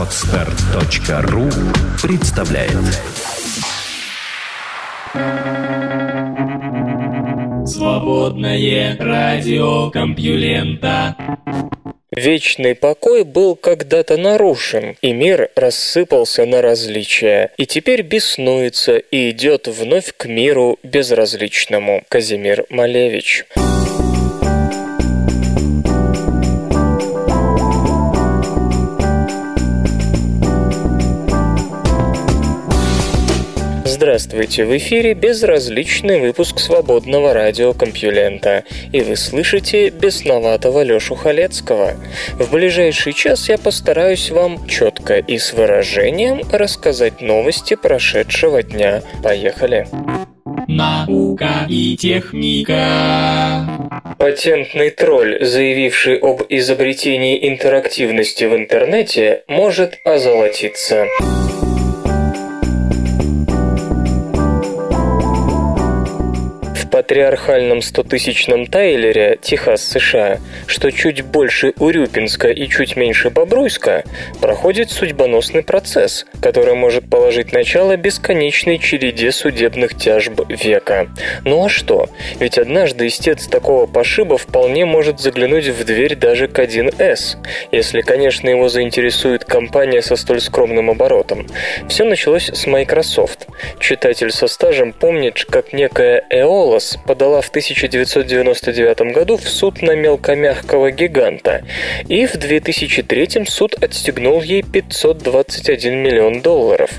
Отстар.ру представляет Свободное радио Компьюлента Вечный покой был когда-то нарушен, и мир рассыпался на различия, и теперь беснуется и идет вновь к миру безразличному. Казимир Малевич. Здравствуйте, в эфире безразличный выпуск свободного радиокомпьюлента, и вы слышите бесноватого Лёшу Халецкого. В ближайший час я постараюсь вам четко и с выражением рассказать новости прошедшего дня. Поехали! Наука и техника. Патентный тролль, заявивший об изобретении интерактивности в интернете, может озолотиться. Патриархальном стотысячном Тайлере, Техас, США, что чуть больше Урюпинска и чуть меньше Бобруйска, проходит судьбоносный процесс, который может положить начало бесконечной череде судебных тяжб века. Ну а что? Ведь однажды истец такого пошиба вполне может заглянуть в дверь даже к 1С, если, конечно, его заинтересует компания со столь скромным оборотом. Все началось с Microsoft. Читатель со стажем помнит, как некая Эолос подала в 1999 году в суд на мелкомягкого гиганта, и в 2003 суд отстегнул ей 521 миллион долларов.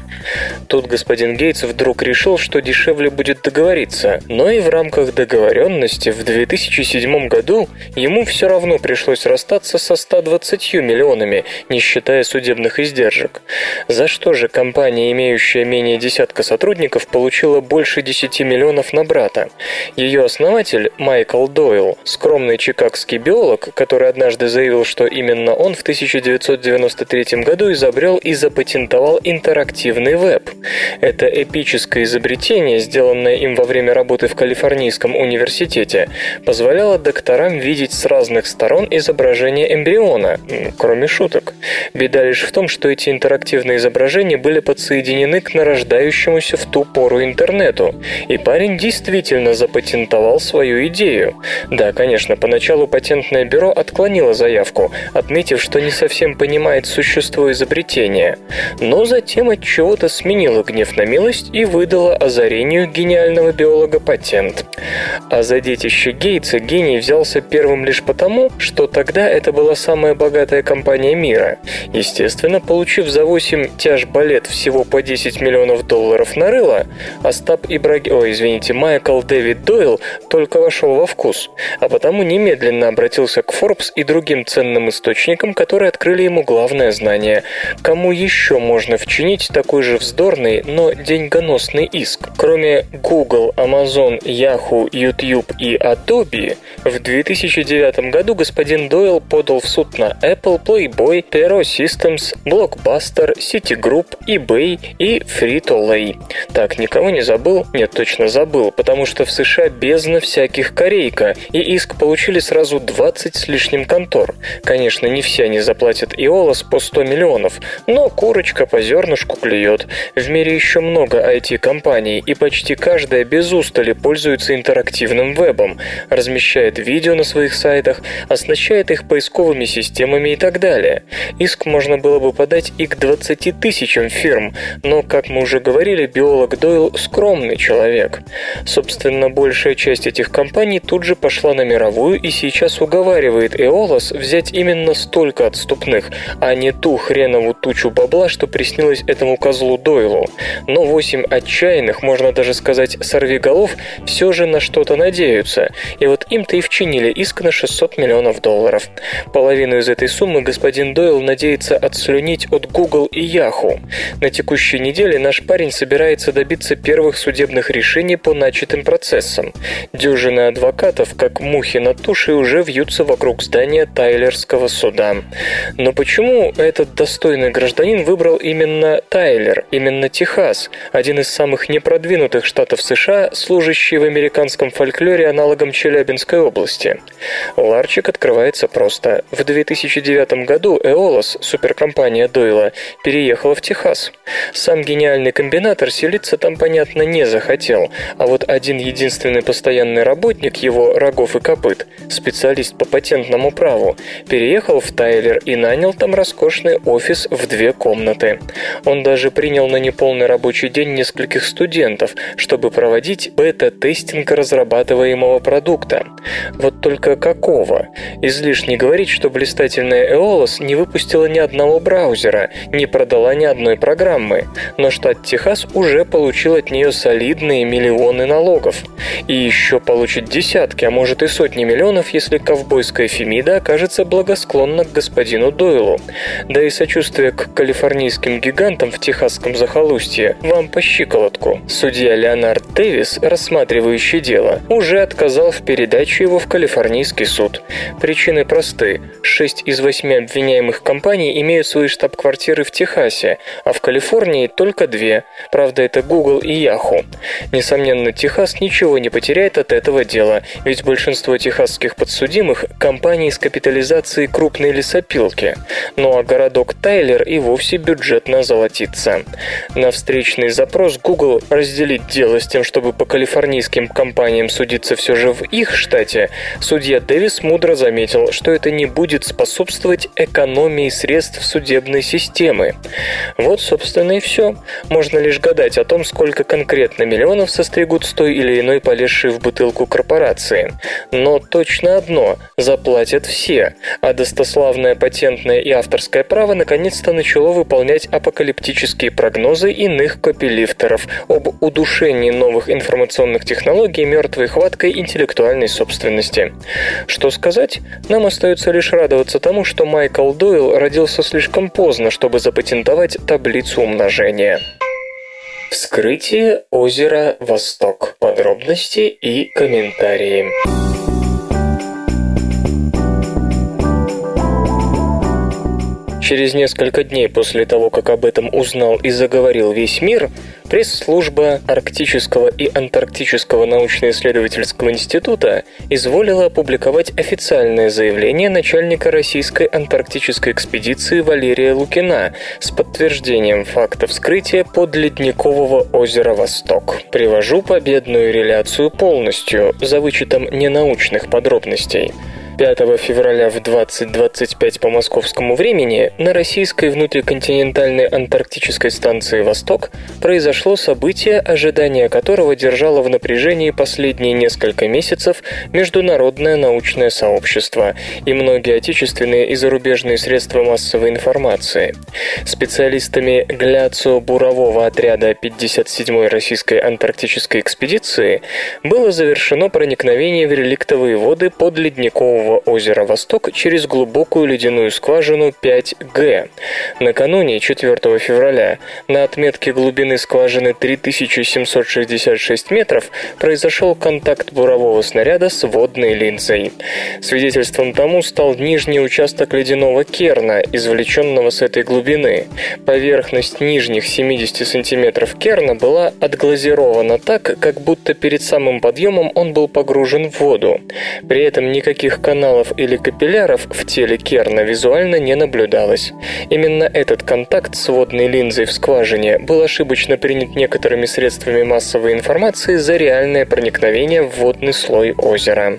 Тут господин Гейтс вдруг решил, что дешевле будет договориться, но и в рамках договоренности в 2007 году ему все равно пришлось расстаться со 120 миллионами, не считая судебных издержек. За что же компания, имеющая менее десятка сотрудников, получила больше 10 миллионов на брата? Ее основатель, Майкл Дойл, скромный чикагский биолог, который однажды заявил, что именно он в 1993 году изобрел и запатентовал интерактивный веб. Это эпическое изобретение, сделанное им во время работы в Калифорнийском университете, позволяло докторам видеть с разных сторон изображение эмбриона, кроме шуток. Беда лишь в том, что эти интерактивные изображения были подсоединены к нарождающемуся в ту пору интернету, и парень действительно запатентовал свою идею. Да, конечно, поначалу патентное бюро отклонило заявку, отметив, что не совсем понимает существо изобретения. Но затем от чего-то сменило гнев на милость и выдало озарению гениального биолога патент. А за детище Гейтса гений взялся первым лишь потому, что тогда это была самая богатая компания мира. Естественно, получив за 8 тяж балет всего по 10 миллионов долларов на рыло, Остап Ибраги... Ой, извините, Майкл Дэвид Дойл только вошел во вкус, а потому немедленно обратился к Forbes и другим ценным источникам, которые открыли ему главное знание. Кому еще можно вчинить такой же вздорный, но деньгоносный иск? Кроме Google, Amazon, Yahoo, YouTube и Adobe, в 2009 году господин Дойл подал в суд на Apple, Playboy, Pero Systems, Blockbuster, Citigroup, eBay и Frito-Lay. Так, никого не забыл? Нет, точно забыл, потому что в США бездна всяких корейка, и иск получили сразу 20 с лишним контор. Конечно, не все они заплатят Иолос по 100 миллионов, но курочка по зернышку клюет. В мире еще много IT-компаний, и почти каждая без устали пользуется интерактивным вебом, размещает видео на своих сайтах, оснащает их поисковыми системами и так далее. Иск можно было бы подать и к 20 тысячам фирм, но, как мы уже говорили, биолог Дойл скромный человек. Собственно, большая часть этих компаний тут же пошла на мировую и сейчас уговаривает Эолос взять именно столько отступных, а не ту хренову тучу бабла, что приснилось этому козлу Дойлу. Но восемь отчаянных, можно даже сказать, сорвиголов, все же на что-то надеются. И вот им-то и вчинили иск на 600 миллионов долларов. Половину из этой суммы господин Дойл надеется отслюнить от Google и Yahoo. На текущей неделе наш парень собирается добиться первых судебных решений по начатым процессам Техасом. Дюжины адвокатов, как мухи на туши, уже вьются вокруг здания Тайлерского суда. Но почему этот достойный гражданин выбрал именно Тайлер, именно Техас, один из самых непродвинутых штатов США, служащий в американском фольклоре аналогом Челябинской области? Ларчик открывается просто. В 2009 году Эолос, суперкомпания Дойла, переехала в Техас. Сам гениальный комбинатор селиться там, понятно, не захотел, а вот один единственный постоянный работник его рогов и копыт, специалист по патентному праву, переехал в Тайлер и нанял там роскошный офис в две комнаты. Он даже принял на неполный рабочий день нескольких студентов, чтобы проводить бета-тестинг разрабатываемого продукта. Вот только какого? Излишне говорить, что блистательная Эолос не выпустила ни одного браузера, не продала ни одной программы, но штат Техас уже получил от нее солидные миллионы налогов. И еще получит десятки, а может и сотни миллионов, если ковбойская Фемида окажется благосклонна к господину Дойлу. Да и сочувствие к калифорнийским гигантам в техасском захолустье вам по щиколотку. Судья Леонард Дэвис, рассматривающий дело, уже отказал в передаче его в калифорнийский суд. Причины просты. Шесть из восьми обвиняемых компаний имеют свои штаб-квартиры в Техасе, а в Калифорнии только две. Правда, это Google и Yahoo. Несомненно, Техас ничего не потеряет от этого дела, ведь большинство техасских подсудимых – компании с капитализацией крупной лесопилки. Ну а городок Тайлер и вовсе бюджетно озолотится. На встречный запрос Google разделить дело с тем, чтобы по калифорнийским компаниям судиться все же в их штате, судья Дэвис мудро заметил, что это не будет способствовать экономии средств судебной системы. Вот, собственно, и все. Можно лишь гадать о том, сколько конкретно миллионов состригут с той или иной полезшей в бутылку корпорации. Но точно одно – заплатят все, а достославное патентное и авторское право наконец-то начало выполнять апокалиптические прогнозы иных копилифтеров об удушении новых информационных технологий мертвой хваткой интеллектуальной собственности. Что сказать? Нам остается лишь радоваться тому, что Майкл Дойл родился слишком поздно, чтобы запатентовать таблицу умножения. Вскрытие озера Восток. Подробности и комментарии. Через несколько дней после того, как об этом узнал и заговорил весь мир, пресс-служба Арктического и Антарктического научно-исследовательского института изволила опубликовать официальное заявление начальника российской антарктической экспедиции Валерия Лукина с подтверждением факта вскрытия подледникового озера Восток. Привожу победную реляцию полностью, за вычетом ненаучных подробностей. 5 февраля в 20.25 по московскому времени на российской внутриконтинентальной антарктической станции «Восток» произошло событие, ожидание которого держало в напряжении последние несколько месяцев международное научное сообщество и многие отечественные и зарубежные средства массовой информации. Специалистами гляцио-бурового отряда 57-й российской антарктической экспедиции было завершено проникновение в реликтовые воды под ледникового озера Восток через глубокую ледяную скважину 5Г. Накануне, 4 февраля, на отметке глубины скважины 3766 метров произошел контакт бурового снаряда с водной линзой. Свидетельством тому стал нижний участок ледяного керна, извлеченного с этой глубины. Поверхность нижних 70 сантиметров керна была отглазирована так, как будто перед самым подъемом он был погружен в воду. При этом никаких каналов или капилляров в теле керна визуально не наблюдалось. Именно этот контакт с водной линзой в скважине был ошибочно принят некоторыми средствами массовой информации за реальное проникновение в водный слой озера.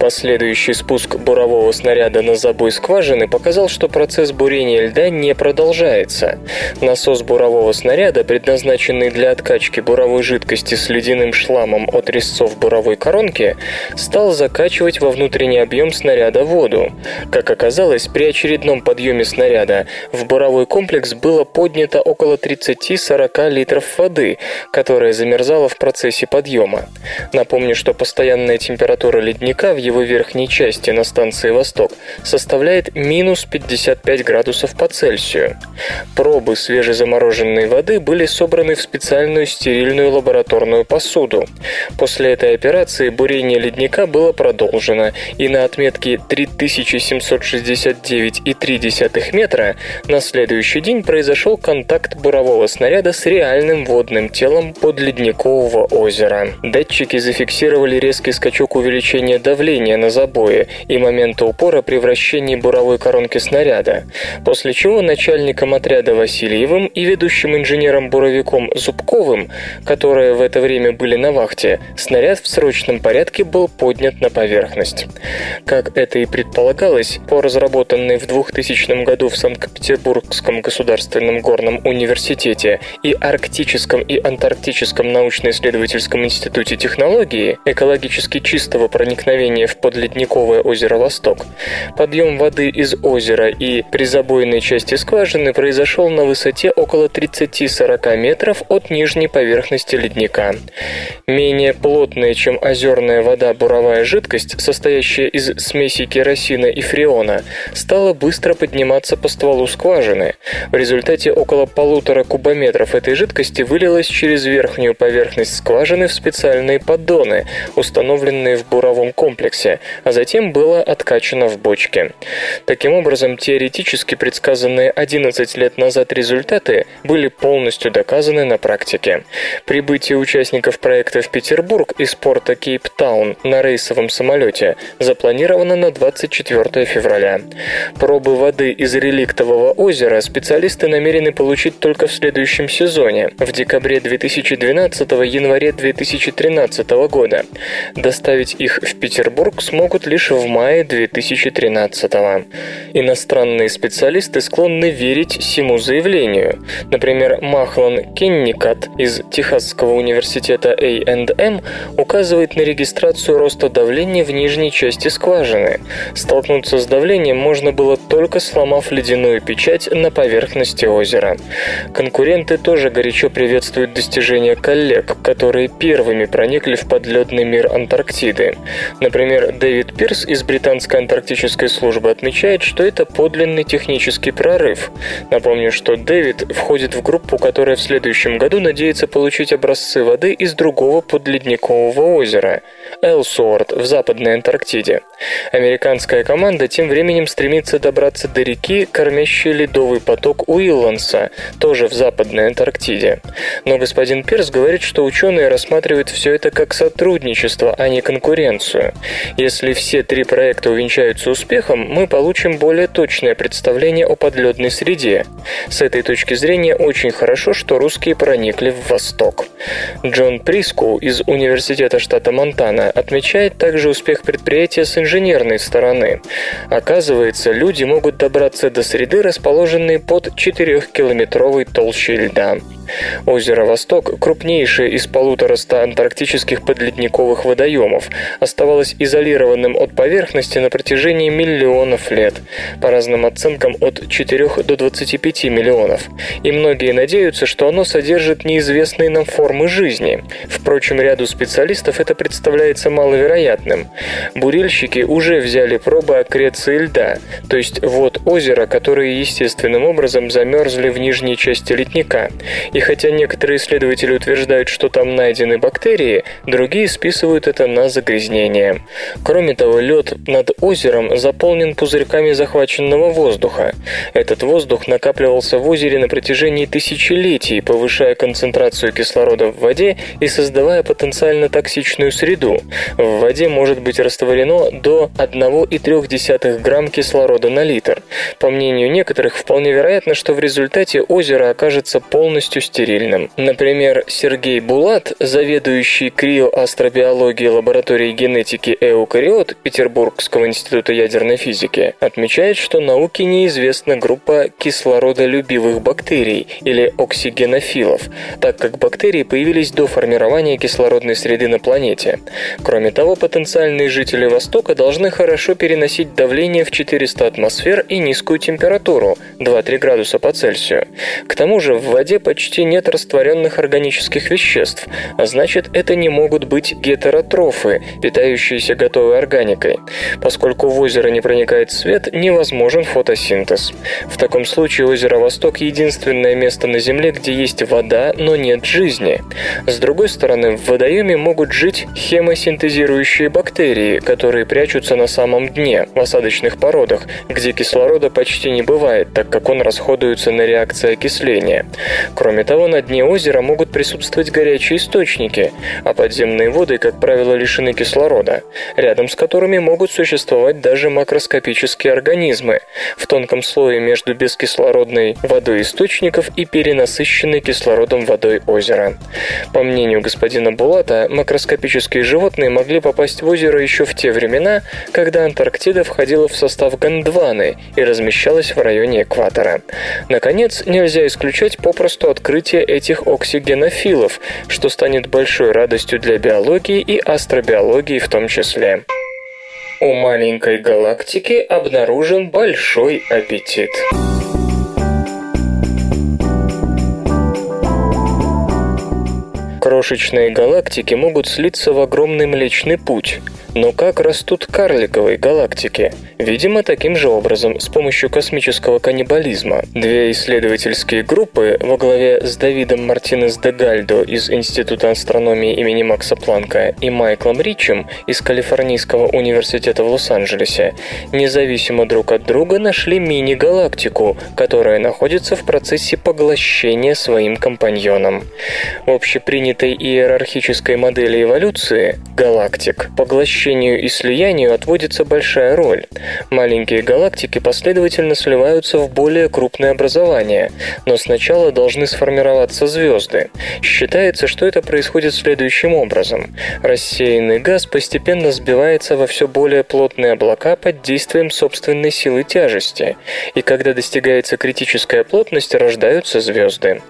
Последующий спуск бурового снаряда на забой скважины показал, что процесс бурения льда не продолжается. Насос бурового снаряда, предназначенный для откачки буровой жидкости с ледяным шламом от резцов буровой коронки, стал закачивать во внутренний объем объем снаряда воду. Как оказалось, при очередном подъеме снаряда в буровой комплекс было поднято около 30-40 литров воды, которая замерзала в процессе подъема. Напомню, что постоянная температура ледника в его верхней части на станции «Восток» составляет минус 55 градусов по Цельсию. Пробы свежезамороженной воды были собраны в специальную стерильную лабораторную посуду. После этой операции бурение ледника было продолжено, и на отметке 3769,3 метра на следующий день произошел контакт бурового снаряда с реальным водным телом подледникового озера. Датчики зафиксировали резкий скачок увеличения давления на забое и момента упора при вращении буровой коронки снаряда, после чего начальником отряда Васильевым и ведущим инженером-буровиком Зубковым, которые в это время были на вахте, снаряд в срочном порядке был поднят на поверхность. Как это и предполагалось, по разработанной в 2000 году в Санкт-Петербургском государственном горном университете и Арктическом и Антарктическом научно-исследовательском институте технологии экологически чистого проникновения в подледниковое озеро Восток, подъем воды из озера и призабойной части скважины произошел на высоте около 30-40 метров от нижней поверхности ледника. Менее плотная, чем озерная вода буровая жидкость, состоящая из смеси керосина и фреона, стала быстро подниматься по стволу скважины. В результате около полутора кубометров этой жидкости вылилось через верхнюю поверхность скважины в специальные поддоны, установленные в буровом комплексе, а затем было откачано в бочке. Таким образом, теоретически предсказанные 11 лет назад результаты были полностью доказаны на практике. Прибытие участников проекта в Петербург из порта Кейптаун на рейсовом самолете запланировано на 24 февраля. Пробы воды из реликтового озера специалисты намерены получить только в следующем сезоне, в декабре 2012-январе 2013 года. Доставить их в Петербург смогут лишь в мае 2013 Иностранные специалисты склонны верить всему заявлению. Например, Махлан Кенникат из Техасского университета A&M указывает на регистрацию роста давления в нижней части скважины. Столкнуться с давлением можно было только сломав ледяную печать на поверхности озера. Конкуренты тоже горячо приветствуют достижения коллег, которые первыми проникли в подледный мир Антарктиды. Например, Дэвид Пирс из британской антарктической службы отмечает, что это подлинный технический прорыв. Напомню, что Дэвид входит в группу, которая в следующем году надеется получить образцы воды из другого подледникового озера – Элсуорт в Западной Антарктиде. Американская команда тем временем стремится добраться до реки, кормящей ледовый поток Уилланса, тоже в Западной Антарктиде. Но господин Пирс говорит, что ученые рассматривают все это как сотрудничество, а не конкуренцию. Если все три проекта увенчаются успехом, мы получим более точное представление о подледной среде. С этой точки зрения очень хорошо, что русские проникли в Восток. Джон Прискоу из Университета штата Монтана отмечает также успех предприятия с инженерной стороны. Оказывается, люди могут добраться до среды, расположенной под 4-километровой толщей льда. Озеро Восток, крупнейшее из полутораста антарктических подледниковых водоемов, оставалось изолированным от поверхности на протяжении миллионов лет, по разным оценкам от 4 до 25 миллионов, и многие надеются, что оно содержит неизвестные нам формы жизни. Впрочем, ряду специалистов это представляется маловероятным. Бурильщики уже взяли пробы аккреции льда, то есть вод озера, которые естественным образом замерзли в нижней части ледника, и хотя некоторые исследователи утверждают, что там найдены бактерии, другие списывают это на загрязнение. Кроме того, лед над озером заполнен пузырьками захваченного воздуха. Этот воздух накапливался в озере на протяжении тысячелетий, повышая концентрацию кислорода в воде и создавая потенциально токсичную среду. В воде может быть растворено до 1,3 грамм кислорода на литр. По мнению некоторых, вполне вероятно, что в результате озеро окажется полностью стерильным. Например, Сергей Булат, заведующий криоастробиологией лаборатории генетики эукариот Петербургского института ядерной физики, отмечает, что науке неизвестна группа кислородолюбивых бактерий или оксигенофилов, так как бактерии появились до формирования кислородной среды на планете. Кроме того, потенциальные жители Востока должны хорошо переносить давление в 400 атмосфер и низкую температуру 2-3 градуса по Цельсию. К тому же в воде почти почти нет растворенных органических веществ, а значит это не могут быть гетеротрофы, питающиеся готовой органикой. Поскольку в озеро не проникает свет, невозможен фотосинтез. В таком случае озеро Восток – единственное место на Земле, где есть вода, но нет жизни. С другой стороны, в водоеме могут жить хемосинтезирующие бактерии, которые прячутся на самом дне, в осадочных породах, где кислорода почти не бывает, так как он расходуется на реакции окисления. Кроме того, на дне озера могут присутствовать горячие источники, а подземные воды, как правило, лишены кислорода, рядом с которыми могут существовать даже макроскопические организмы в тонком слое между бескислородной водой источников и перенасыщенной кислородом водой озера. По мнению господина Булата, макроскопические животные могли попасть в озеро еще в те времена, когда Антарктида входила в состав Гондваны и размещалась в районе экватора. Наконец, нельзя исключать попросту открытие этих оксигенофилов, что станет большой радостью для биологии и астробиологии в том числе. У маленькой галактики обнаружен большой аппетит. Крошечные галактики могут слиться в огромный Млечный Путь, но как растут карликовые галактики? Видимо, таким же образом, с помощью космического каннибализма. Две исследовательские группы во главе с Давидом Мартинес де Гальдо из Института астрономии имени Макса Планка и Майклом Ричем из Калифорнийского университета в Лос-Анджелесе независимо друг от друга нашли мини-галактику, которая находится в процессе поглощения своим компаньоном. В общепринятой иерархической модели эволюции галактик Поглощению и слиянию отводится большая роль. Маленькие галактики последовательно сливаются в более крупные образования, но сначала должны сформироваться звезды. Считается, что это происходит следующим образом. Рассеянный газ постепенно сбивается во все более плотные облака под действием собственной силы тяжести, и когда достигается критическая плотность, рождаются звезды.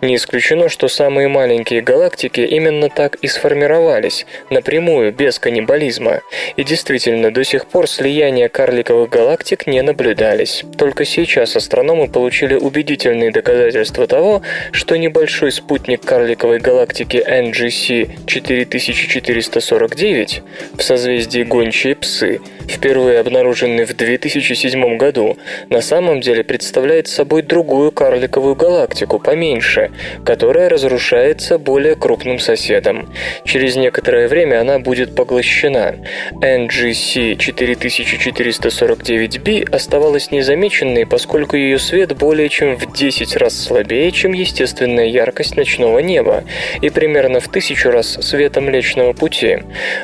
Не исключено, что самые маленькие галактики именно так и сформировались, напрямую, без каннибализма, и действительно, до сих пор слияния карликовых галактик не наблюдались. Только сейчас астрономы получили убедительные доказательства того, что небольшой спутник карликовой галактики NGC 4449 в созвездии Гончие Псы, впервые обнаруженный в 2007 году, на самом деле представляет собой другую карликовую галактику, поменьше, которая разрушается более крупным соседом. Через некоторое время она будет поглощена, NGC 4449b оставалась незамеченной, поскольку ее свет более чем в 10 раз слабее, чем естественная яркость ночного неба, и примерно в тысячу раз света Млечного Пути.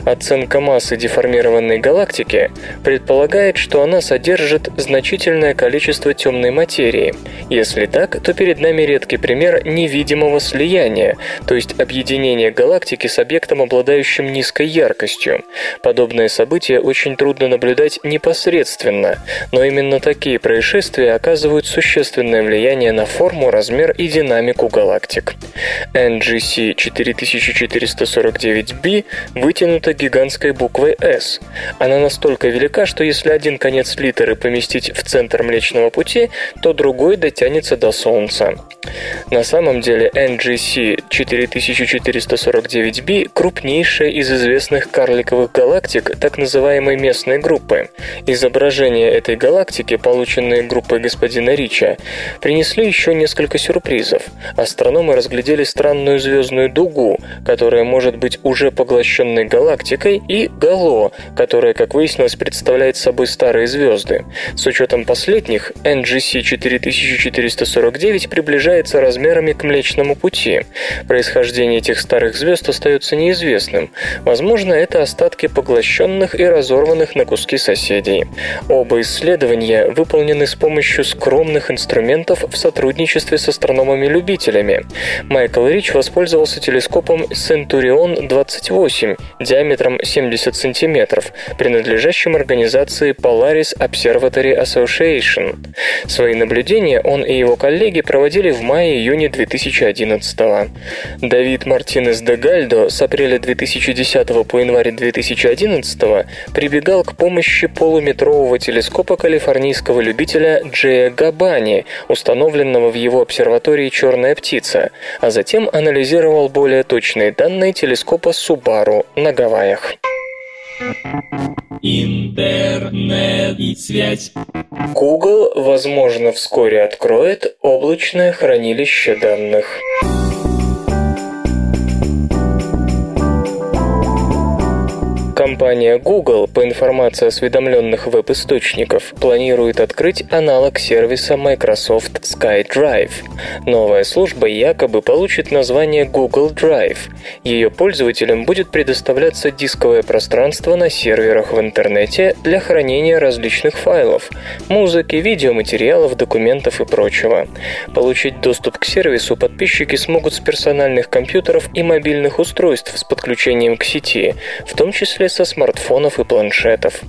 Оценка массы деформированной галактики предполагает, что она содержит значительное количество темной материи. Если так, то перед нами редкий пример невидимого слияния, то есть объединения галактики с объектом, обладающим низкой яркостью. Подобные события очень трудно наблюдать непосредственно, но именно такие происшествия оказывают существенное влияние на форму, размер и динамику галактик. NGC 4449b вытянута гигантской буквой S. Она настолько велика, что если один конец литеры поместить в центр Млечного Пути, то другой дотянется до Солнца. На самом деле NGC 4449b крупнейшая из известных карликовых галактик так называемой местной группы. Изображения этой галактики, полученные группой господина Рича, принесли еще несколько сюрпризов. Астрономы разглядели странную звездную дугу, которая может быть уже поглощенной галактикой, и гало, которая, как выяснилось, представляет собой старые звезды. С учетом последних, NGC 4449 приближается размерами к Млечному Пути. Происхождение этих старых звезд остается неизвестным. Возможно, это остатки поглощенных и разорванных на куски соседей. Оба исследования выполнены с помощью скромных инструментов в сотрудничестве с астрономами-любителями. Майкл Рич воспользовался телескопом Centurion 28 диаметром 70 см, принадлежащим организации Polaris Observatory Association. Свои наблюдения он и его коллеги проводили в мае-июне 2011 -го. Давид Мартинес де Гальдо с апреля 2010 по январь 2011 прибегал к помощи полуметрового телескопа калифорнийского любителя Джея Габани, установленного в его обсерватории «Черная птица», а затем анализировал более точные данные телескопа Субару на Гавайях. Интернет и связь. Google, возможно, вскоре откроет облачное хранилище данных. Компания Google, по информации осведомленных веб-источников, планирует открыть аналог сервиса Microsoft SkyDrive. Новая служба якобы получит название Google Drive. Ее пользователям будет предоставляться дисковое пространство на серверах в интернете для хранения различных файлов – музыки, видеоматериалов, документов и прочего. Получить доступ к сервису подписчики смогут с персональных компьютеров и мобильных устройств с подключением к сети, в том числе со смартфонов и планшетов.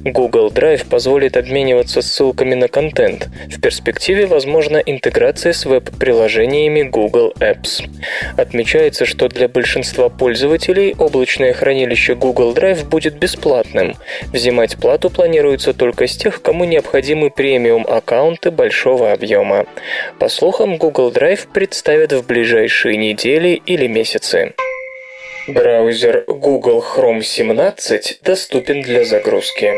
Google Drive позволит обмениваться ссылками на контент. В перспективе возможна интеграция с веб-приложениями Google Apps. Отмечается, что для большинства пользователей облачное хранилище Google Drive будет бесплатным. Взимать плату планируется только с тех, кому необходимы премиум-аккаунты большого объема. По слухам, Google Drive представят в ближайшие недели или месяцы. Браузер Google Chrome 17 доступен для загрузки.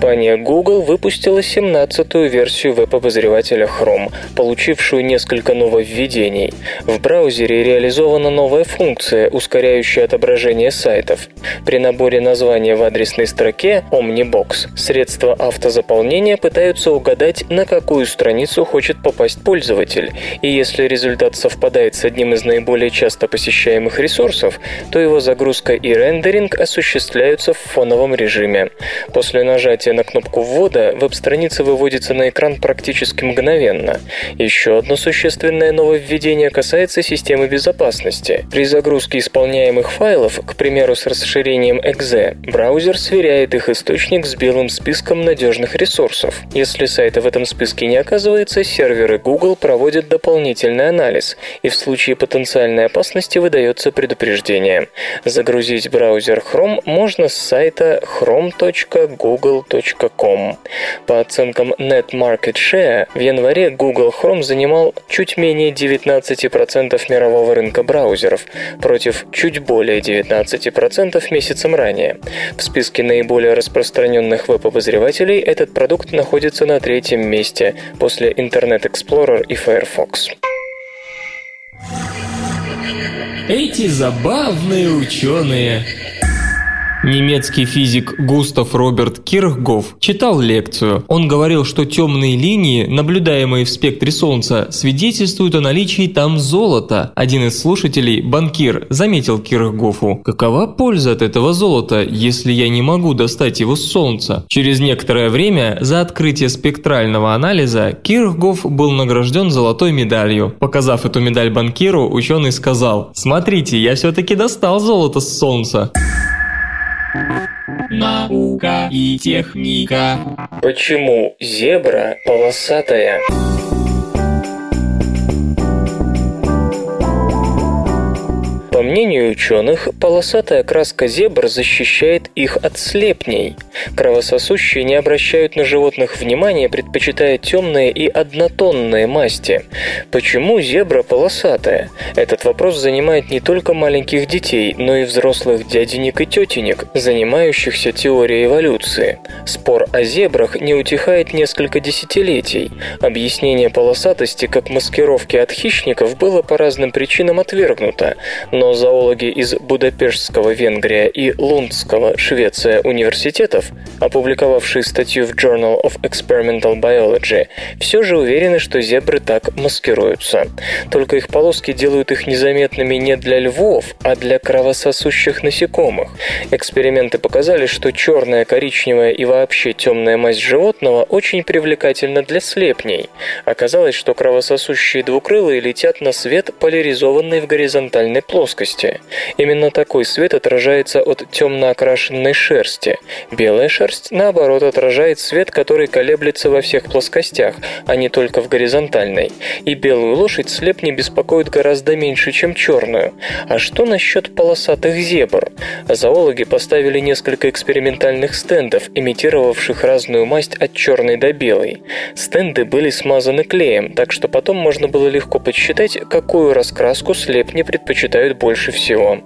Компания Google выпустила 17-ю версию веб-обозревателя Chrome, получившую несколько нововведений. В браузере реализована новая функция, ускоряющая отображение сайтов. При наборе названия в адресной строке Omnibox средства автозаполнения пытаются угадать, на какую страницу хочет попасть пользователь, и если результат совпадает с одним из наиболее часто посещаемых ресурсов, то его загрузка и рендеринг осуществляются в фоновом режиме. После нажатия нажатия на кнопку ввода веб-страница выводится на экран практически мгновенно. Еще одно существенное нововведение касается системы безопасности. При загрузке исполняемых файлов, к примеру, с расширением .exe, браузер сверяет их источник с белым списком надежных ресурсов. Если сайта в этом списке не оказывается, серверы Google проводят дополнительный анализ, и в случае потенциальной опасности выдается предупреждение. Загрузить браузер Chrome можно с сайта chrome.google google.com. По оценкам Net Market Share, в январе Google Chrome занимал чуть менее 19% мирового рынка браузеров, против чуть более 19% месяцем ранее. В списке наиболее распространенных веб-обозревателей этот продукт находится на третьем месте после Internet Explorer и Firefox. Эти забавные ученые Немецкий физик Густав Роберт Кирхгоф читал лекцию. Он говорил, что темные линии, наблюдаемые в спектре Солнца, свидетельствуют о наличии там золота. Один из слушателей, банкир, заметил Кирхгофу, какова польза от этого золота, если я не могу достать его с Солнца? Через некоторое время за открытие спектрального анализа Кирхгоф был награжден золотой медалью. Показав эту медаль банкиру, ученый сказал, смотрите, я все-таки достал золото с Солнца. Наука и техника. Почему зебра полосатая? По мнению ученых, полосатая краска зебр защищает их от слепней. Кровососущие не обращают на животных внимания, предпочитая темные и однотонные масти. Почему зебра полосатая? Этот вопрос занимает не только маленьких детей, но и взрослых дяденек и тетенек, занимающихся теорией эволюции. Спор о зебрах не утихает несколько десятилетий. Объяснение полосатости как маскировки от хищников было по разным причинам отвергнуто, но зоологи из Будапештского Венгрия и Лундского Швеция университетов, опубликовавшие статью в Journal of Experimental Biology, все же уверены, что зебры так маскируются. Только их полоски делают их незаметными не для львов, а для кровососущих насекомых. Эксперименты показали, что черная, коричневая и вообще темная масть животного очень привлекательна для слепней. Оказалось, что кровососущие двукрылые летят на свет, поляризованный в горизонтальной плоскости. Именно такой свет отражается от темно окрашенной шерсти. Белая шерсть наоборот, отражает свет, который колеблется во всех плоскостях, а не только в горизонтальной. И белую лошадь слепни беспокоит гораздо меньше, чем черную. А что насчет полосатых зебр? Зоологи поставили несколько экспериментальных стендов, имитировавших разную масть от черной до белой. Стенды были смазаны клеем, так что потом можно было легко подсчитать, какую раскраску слепни предпочитают больше всего.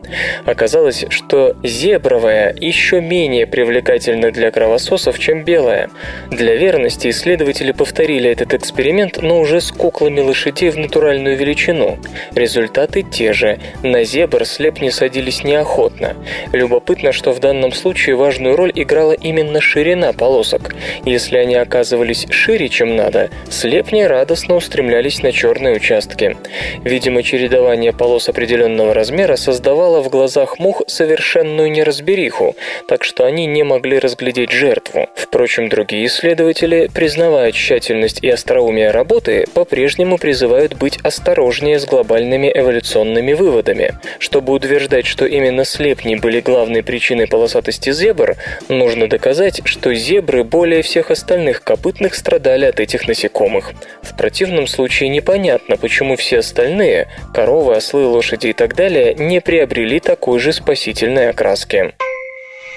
Оказалось, что зебровая еще менее привлекательна для кровососов, чем белая. Для верности исследователи повторили этот эксперимент, но уже с куклами лошадей в натуральную величину. Результаты те же. На зебр слепни садились неохотно. Любопытно, что в данном случае важную роль играла именно ширина полосок. Если они оказывались шире, чем надо, слепни радостно устремлялись на черные участки. Видимо, чередование полос определенного размера создавало в глазах мух совершенную неразбериху, так что они не могли разглядеть жертву. Впрочем, другие исследователи, признавая тщательность и остроумие работы, по-прежнему призывают быть осторожнее с глобальными эволюционными выводами. Чтобы утверждать, что именно слепни были главной причиной полосатости зебр, нужно доказать, что зебры более всех остальных копытных страдали от этих насекомых. В противном случае непонятно, почему все остальные – коровы, ослы, лошади и так далее – не приобрели такой же спасительной окраски.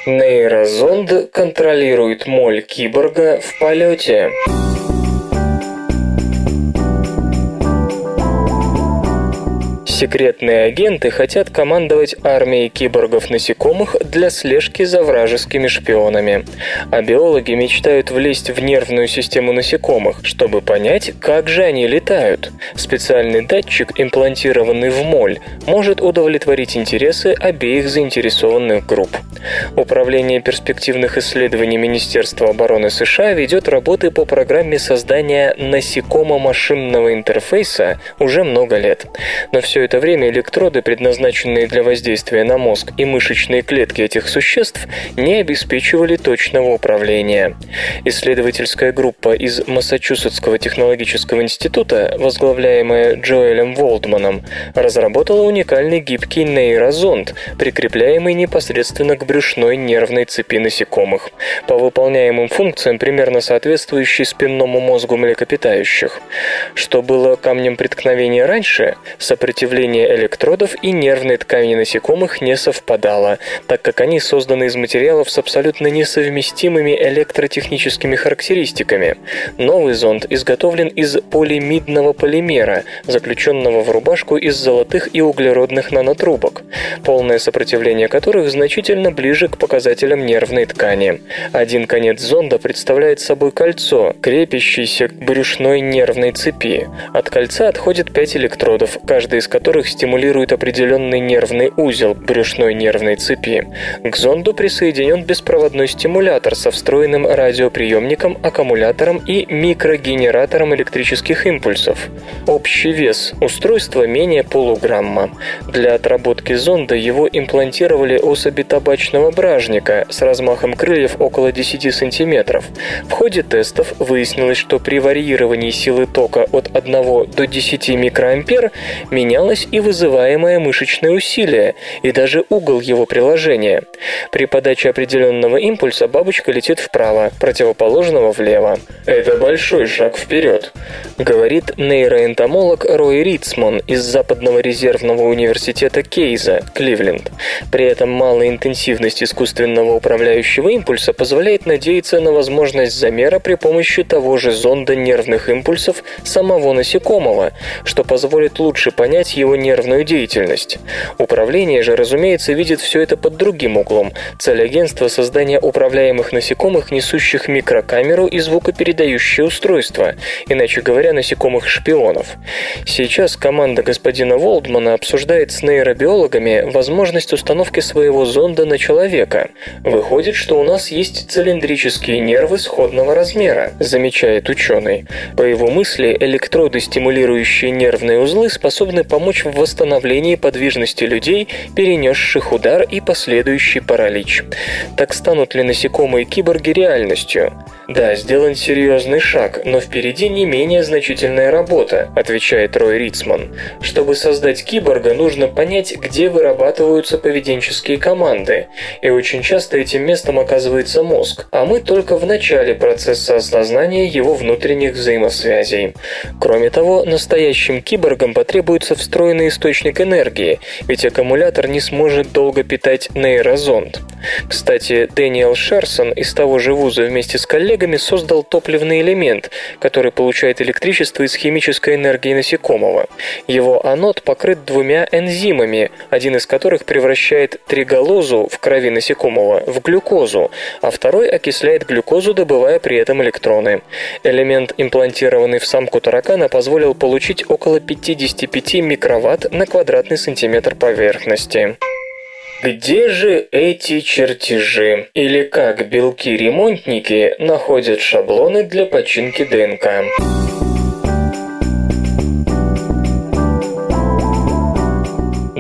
Нейрозонд контролирует моль киборга в полете. Секретные агенты хотят командовать армией киборгов-насекомых для слежки за вражескими шпионами. А биологи мечтают влезть в нервную систему насекомых, чтобы понять, как же они летают. Специальный датчик, имплантированный в моль, может удовлетворить интересы обеих заинтересованных групп. Управление перспективных исследований Министерства обороны США ведет работы по программе создания насекомо-машинного интерфейса уже много лет. Но все это время электроды, предназначенные для воздействия на мозг и мышечные клетки этих существ, не обеспечивали точного управления. Исследовательская группа из Массачусетского технологического института, возглавляемая Джоэлем Волдманом, разработала уникальный гибкий нейрозонд, прикрепляемый непосредственно к брюшной нервной цепи насекомых, по выполняемым функциям, примерно соответствующий спинному мозгу млекопитающих. Что было камнем преткновения раньше, сопротивление Сопротивление электродов и нервной ткани насекомых не совпадало, так как они созданы из материалов с абсолютно несовместимыми электротехническими характеристиками. Новый зонд изготовлен из полимидного полимера, заключенного в рубашку из золотых и углеродных нанотрубок, полное сопротивление которых значительно ближе к показателям нервной ткани. Один конец зонда представляет собой кольцо, крепящееся к брюшной нервной цепи. От кольца отходит 5 электродов, каждый из которых которых стимулирует определенный нервный узел брюшной нервной цепи. К зонду присоединен беспроводной стимулятор со встроенным радиоприемником, аккумулятором и микрогенератором электрических импульсов. Общий вес устройства менее полуграмма. Для отработки зонда его имплантировали особи табачного бражника с размахом крыльев около 10 см. В ходе тестов выяснилось, что при варьировании силы тока от 1 до 10 микроампер менялось изменилось и вызываемое мышечное усилие, и даже угол его приложения. При подаче определенного импульса бабочка летит вправо, противоположного влево. Это большой шаг вперед, говорит нейроэнтомолог Рой Ритсман из Западного резервного университета Кейза, Кливленд. При этом малая интенсивность искусственного управляющего импульса позволяет надеяться на возможность замера при помощи того же зонда нервных импульсов самого насекомого, что позволит лучше понять его его нервную деятельность. Управление же, разумеется, видит все это под другим углом. Цель агентства – создание управляемых насекомых, несущих микрокамеру и звукопередающее устройство, иначе говоря, насекомых-шпионов. Сейчас команда господина Волдмана обсуждает с нейробиологами возможность установки своего зонда на человека. Выходит, что у нас есть цилиндрические нервы сходного размера, замечает ученый. По его мысли, электроды, стимулирующие нервные узлы, способны помочь помочь в восстановлении подвижности людей, перенесших удар и последующий паралич. Так станут ли насекомые-киборги реальностью? Да, сделан серьезный шаг, но впереди не менее значительная работа, отвечает Рой Рицман. Чтобы создать киборга, нужно понять, где вырабатываются поведенческие команды, и очень часто этим местом оказывается мозг, а мы только в начале процесса осознания его внутренних взаимосвязей. Кроме того, настоящим киборгам потребуется встроенный источник энергии, ведь аккумулятор не сможет долго питать нейрозонд. Кстати, Дэниел Шерсон из того же вуза вместе с коллегами создал топливный элемент, который получает электричество из химической энергии насекомого. Его анод покрыт двумя энзимами, один из которых превращает триголозу в крови насекомого в глюкозу, а второй окисляет глюкозу, добывая при этом электроны. Элемент, имплантированный в самку таракана, позволил получить около 55 микроватт на квадратный сантиметр поверхности. Где же эти чертежи? Или как белки-ремонтники находят шаблоны для починки ДНК?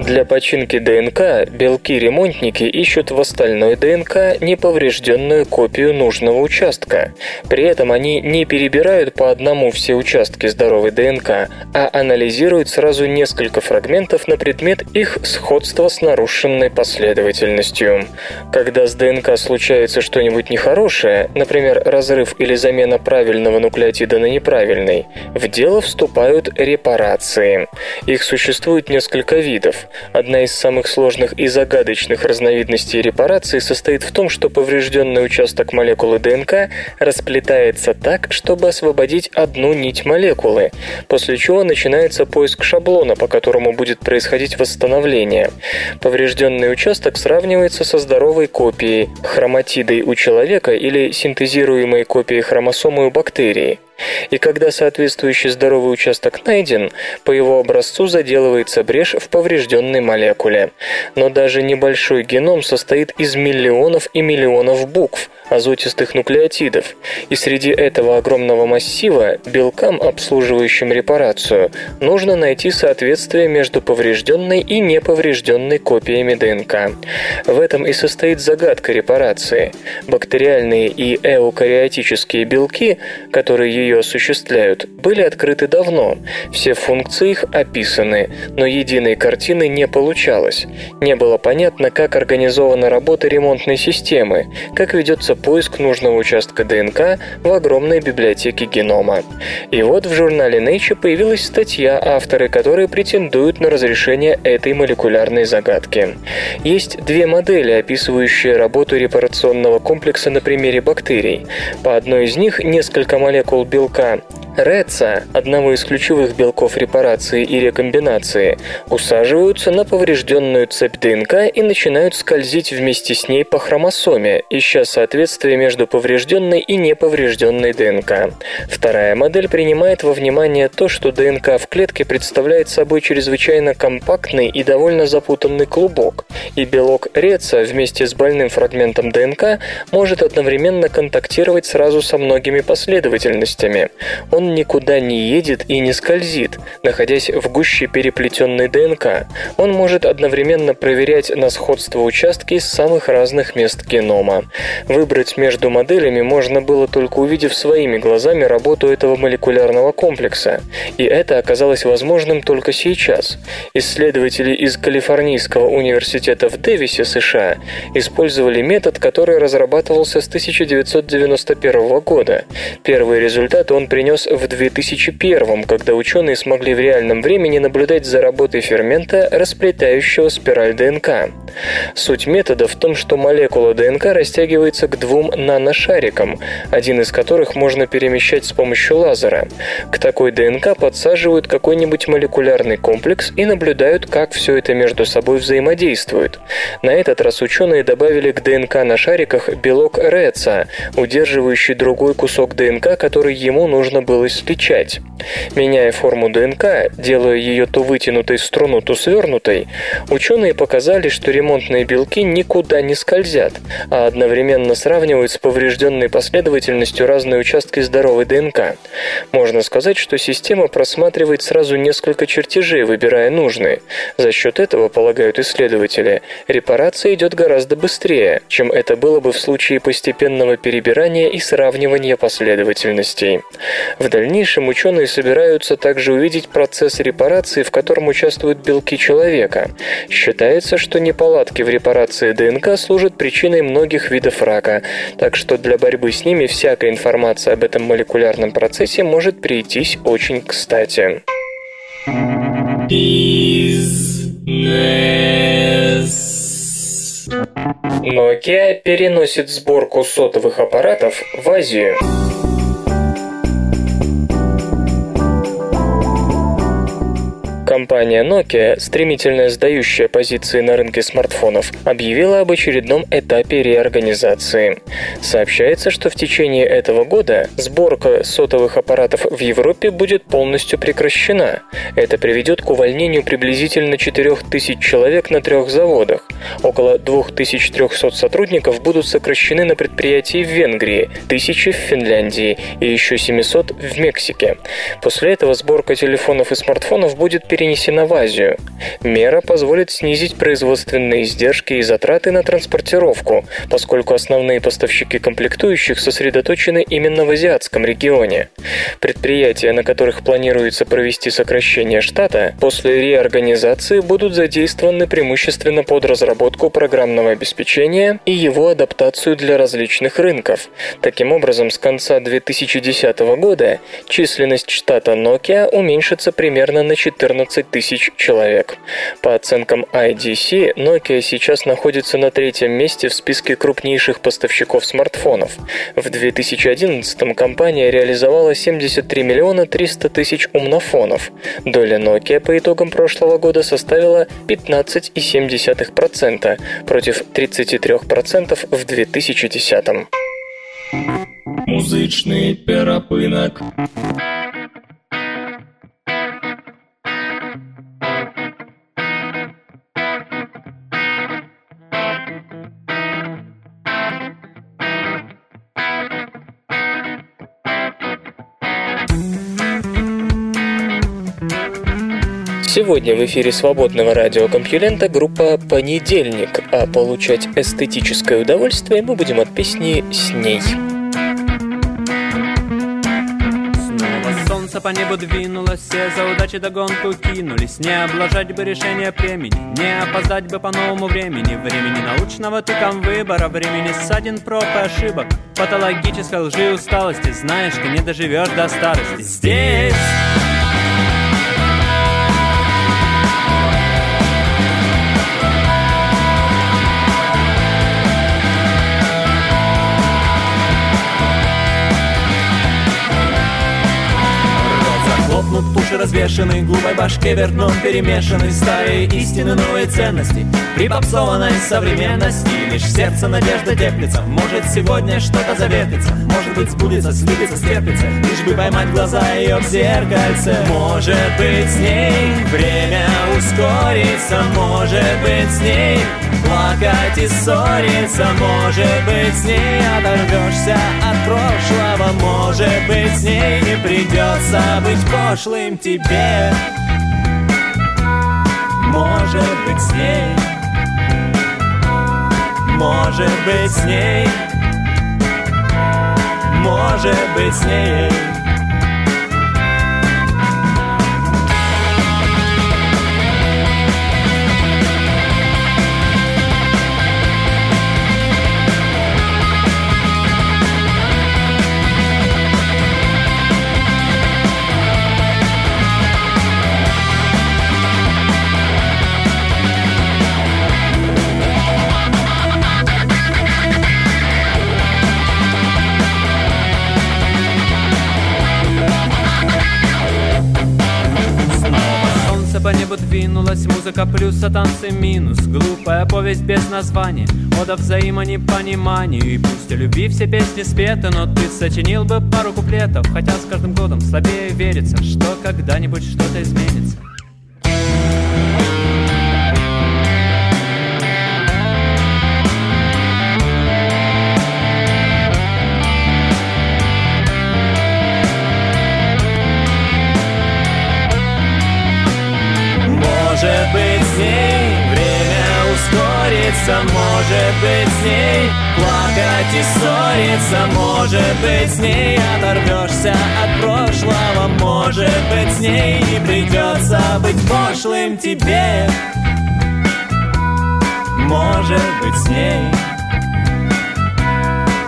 Для починки ДНК белки-ремонтники ищут в остальной ДНК неповрежденную копию нужного участка. При этом они не перебирают по одному все участки здоровой ДНК, а анализируют сразу несколько фрагментов на предмет их сходства с нарушенной последовательностью. Когда с ДНК случается что-нибудь нехорошее, например, разрыв или замена правильного нуклеотида на неправильный, в дело вступают репарации. Их существует несколько видов. Одна из самых сложных и загадочных разновидностей репарации состоит в том, что поврежденный участок молекулы ДНК расплетается так, чтобы освободить одну нить молекулы, после чего начинается поиск шаблона, по которому будет происходить восстановление. Поврежденный участок сравнивается со здоровой копией, хроматидой у человека или синтезируемой копией хромосомы у бактерии. И когда соответствующий здоровый участок найден, по его образцу заделывается брешь в поврежденной молекуле. Но даже небольшой геном состоит из миллионов и миллионов букв, азотистых нуклеотидов, и среди этого огромного массива белкам, обслуживающим репарацию, нужно найти соответствие между поврежденной и неповрежденной копиями ДНК. В этом и состоит загадка репарации. Бактериальные и эукариотические белки, которые ее осуществляют, были открыты давно, все функции их описаны, но единой картины не получалось. Не было понятно, как организована работа ремонтной системы, как ведется поиск нужного участка ДНК в огромной библиотеке генома. И вот в журнале Nature появилась статья, авторы которой претендуют на разрешение этой молекулярной загадки. Есть две модели, описывающие работу репарационного комплекса на примере бактерий. По одной из них несколько молекул белка РЭЦа, одного из ключевых белков репарации и рекомбинации, усаживаются на поврежденную цепь ДНК и начинают скользить вместе с ней по хромосоме, ища соответствие между поврежденной и неповрежденной ДНК. Вторая модель принимает во внимание то, что ДНК в клетке представляет собой чрезвычайно компактный и довольно запутанный клубок, и белок РЕЦа вместе с больным фрагментом ДНК может одновременно контактировать сразу со многими последовательностями. Он никуда не едет и не скользит, находясь в гуще переплетенной ДНК. Он может одновременно проверять на сходство участки из самых разных мест генома. Выбрать между моделями можно было только увидев своими глазами работу этого молекулярного комплекса. И это оказалось возможным только сейчас. Исследователи из Калифорнийского университета в Дэвисе, США, использовали метод, который разрабатывался с 1991 года. Первый результат он принес в 2001, когда ученые смогли в реальном времени наблюдать за работой фермента, расплетающего спираль ДНК. Суть метода в том, что молекула ДНК растягивается к двум наношарикам, один из которых можно перемещать с помощью лазера. К такой ДНК подсаживают какой-нибудь молекулярный комплекс и наблюдают, как все это между собой взаимодействует. На этот раз ученые добавили к ДНК на шариках белок РЭЦа, удерживающий другой кусок ДНК, который ему нужно было сличать. Меняя форму ДНК, делая ее то вытянутой струну, то свернутой, ученые показали, что ремонтные белки никуда не скользят, а одновременно сравнивают с поврежденной последовательностью разные участки здоровой ДНК. Можно сказать, что система просматривает сразу несколько чертежей, выбирая нужные. За счет этого, полагают исследователи, репарация идет гораздо быстрее, чем это было бы в случае постепенного перебирания и сравнивания последовательностей. В дальнейшем ученые собираются также увидеть процесс репарации, в котором участвуют белки человека. Считается, что неполадки в репарации ДНК служат причиной многих видов рака, так что для борьбы с ними всякая информация об этом молекулярном процессе может прийтись очень кстати. Nokia переносит сборку сотовых аппаратов в Азию. Компания Nokia, стремительно сдающая позиции на рынке смартфонов, объявила об очередном этапе реорганизации. Сообщается, что в течение этого года сборка сотовых аппаратов в Европе будет полностью прекращена. Это приведет к увольнению приблизительно 4000 человек на трех заводах. Около 2300 сотрудников будут сокращены на предприятии в Венгрии, 1000 в Финляндии и еще 700 в Мексике. После этого сборка телефонов и смартфонов будет перенесена перенесена в Азию. Мера позволит снизить производственные издержки и затраты на транспортировку, поскольку основные поставщики комплектующих сосредоточены именно в азиатском регионе. Предприятия, на которых планируется провести сокращение штата, после реорганизации будут задействованы преимущественно под разработку программного обеспечения и его адаптацию для различных рынков. Таким образом, с конца 2010 года численность штата Nokia уменьшится примерно на 14 15 тысяч человек. По оценкам IDC, Nokia сейчас находится на третьем месте в списке крупнейших поставщиков смартфонов. В 2011 компания реализовала 73 миллиона 300 тысяч умнофонов. Доля Nokia по итогам прошлого года составила 15,7% против 33% в 2010. Музычный перапынок. Сегодня в эфире свободного радиокомпьюлента группа «Понедельник», а получать эстетическое удовольствие мы будем от песни «С ней». солнце по небу двинулось, все за удачи догонку кинулись. Не облажать бы решение племени, не опоздать бы по новому времени. Времени научного тыком выбора, времени ссадин, проб и ошибок. Патологической лжи усталости, знаешь, ты не доживешь до старости. Здесь Лопнут пуши развешаны, глупой башке верном перемешаны Старые истины, новые ценности При попсованной современности. Лишь сердце надежда теплится Может сегодня что-то заветится Может быть сбудется, слюбится, стерпится Лишь бы поймать глаза ее в зеркальце. Может быть с ней время ускорится Может быть с ней плакать и ссориться Может быть с ней оторвешься от прошлого. Может быть с ней не придется быть пошлым тебе. Может быть с ней. Может быть с ней. Может быть с ней продвинулась Музыка плюс, а танцы минус. Глупая повесть без названия Ода взаимонепониманию И пусть о любви все песни спеты Но ты сочинил бы пару куплетов. Хотя с каждым годом слабее верится Что когда-нибудь что-то изменится плакать и ссориться Может быть с ней оторвешься от прошлого. Может быть с ней не придется быть пошлым тебе. Может быть с ней.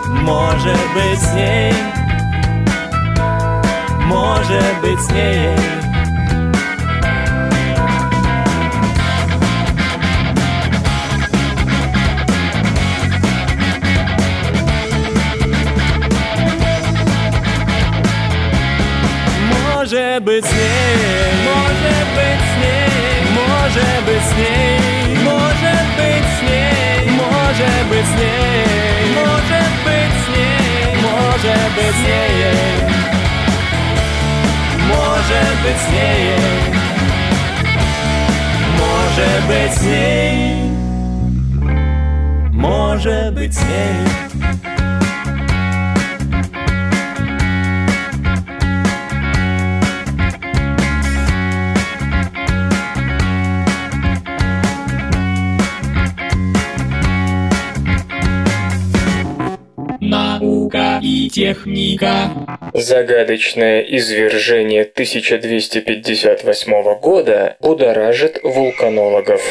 Может быть с ней. Может быть с ней Может быть с ней, может быть с ней, может быть с ней, может быть с ней, может быть с ней, может быть с ней, может быть с ней, может быть с ней, может быть с ней, может быть с ней. И техника. Загадочное извержение 1258 года будоражит вулканологов.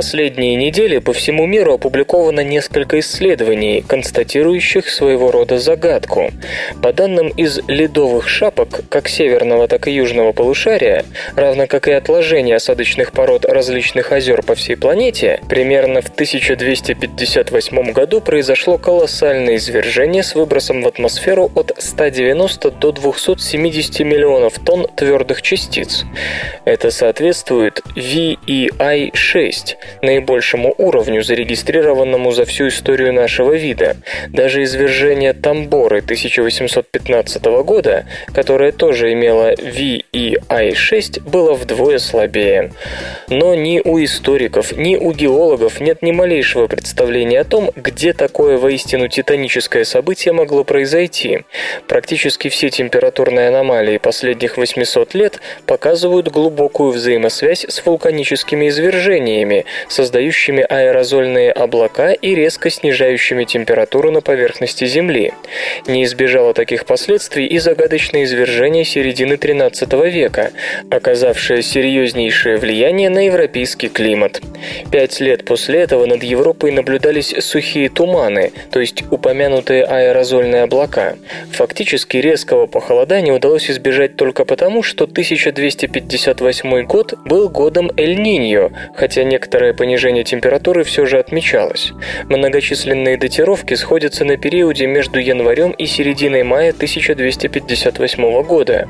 Последние недели по всему миру опубликовано несколько исследований, констатирующих своего рода загадку. По данным из ледовых шапок, как северного, так и южного полушария, равно как и отложения осадочных пород различных озер по всей планете, примерно в 1258 году произошло колоссальное извержение с выбросом в атмосферу от 190 до 270 миллионов тонн твердых частиц. Это соответствует VEI-6, наибольшему уровню, зарегистрированному за всю историю нашего вида. Даже извержение Тамборы 1815 года, которое тоже имело VEI-6, было вдвое слабее. Но ни у историков, ни у геологов нет ни малейшего представления о том, где такое воистину титаническое событие могло произойти. Практически все температурные аномалии последних 800 лет показывают глубокую взаимосвязь с вулканическими извержениями, создающими аэрозольные облака и резко снижающими температуру на поверхности Земли. Не избежало таких последствий и загадочное извержение середины 13 века, оказавшее серьезнейшее влияние на европейский климат. Пять лет после этого над Европой наблюдались сухие туманы, то есть упомянутые аэрозольные облака. Фактически резкого похолодания удалось избежать только потому, что 1258 год был годом Эль-Ниньо, хотя некоторое понижение температуры все же отмечалось. Многочисленные датировки сходятся на периоде между январем и серединой мая 1258 года.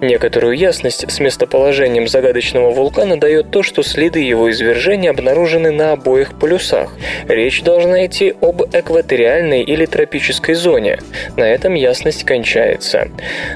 Некоторую ясность с местоположением загадочного вулкана дает то, что следы его извержения обнаружены на обоих полюсах. Речь должна идти об экваториальной или тропической зоне. На этом ясность кончается.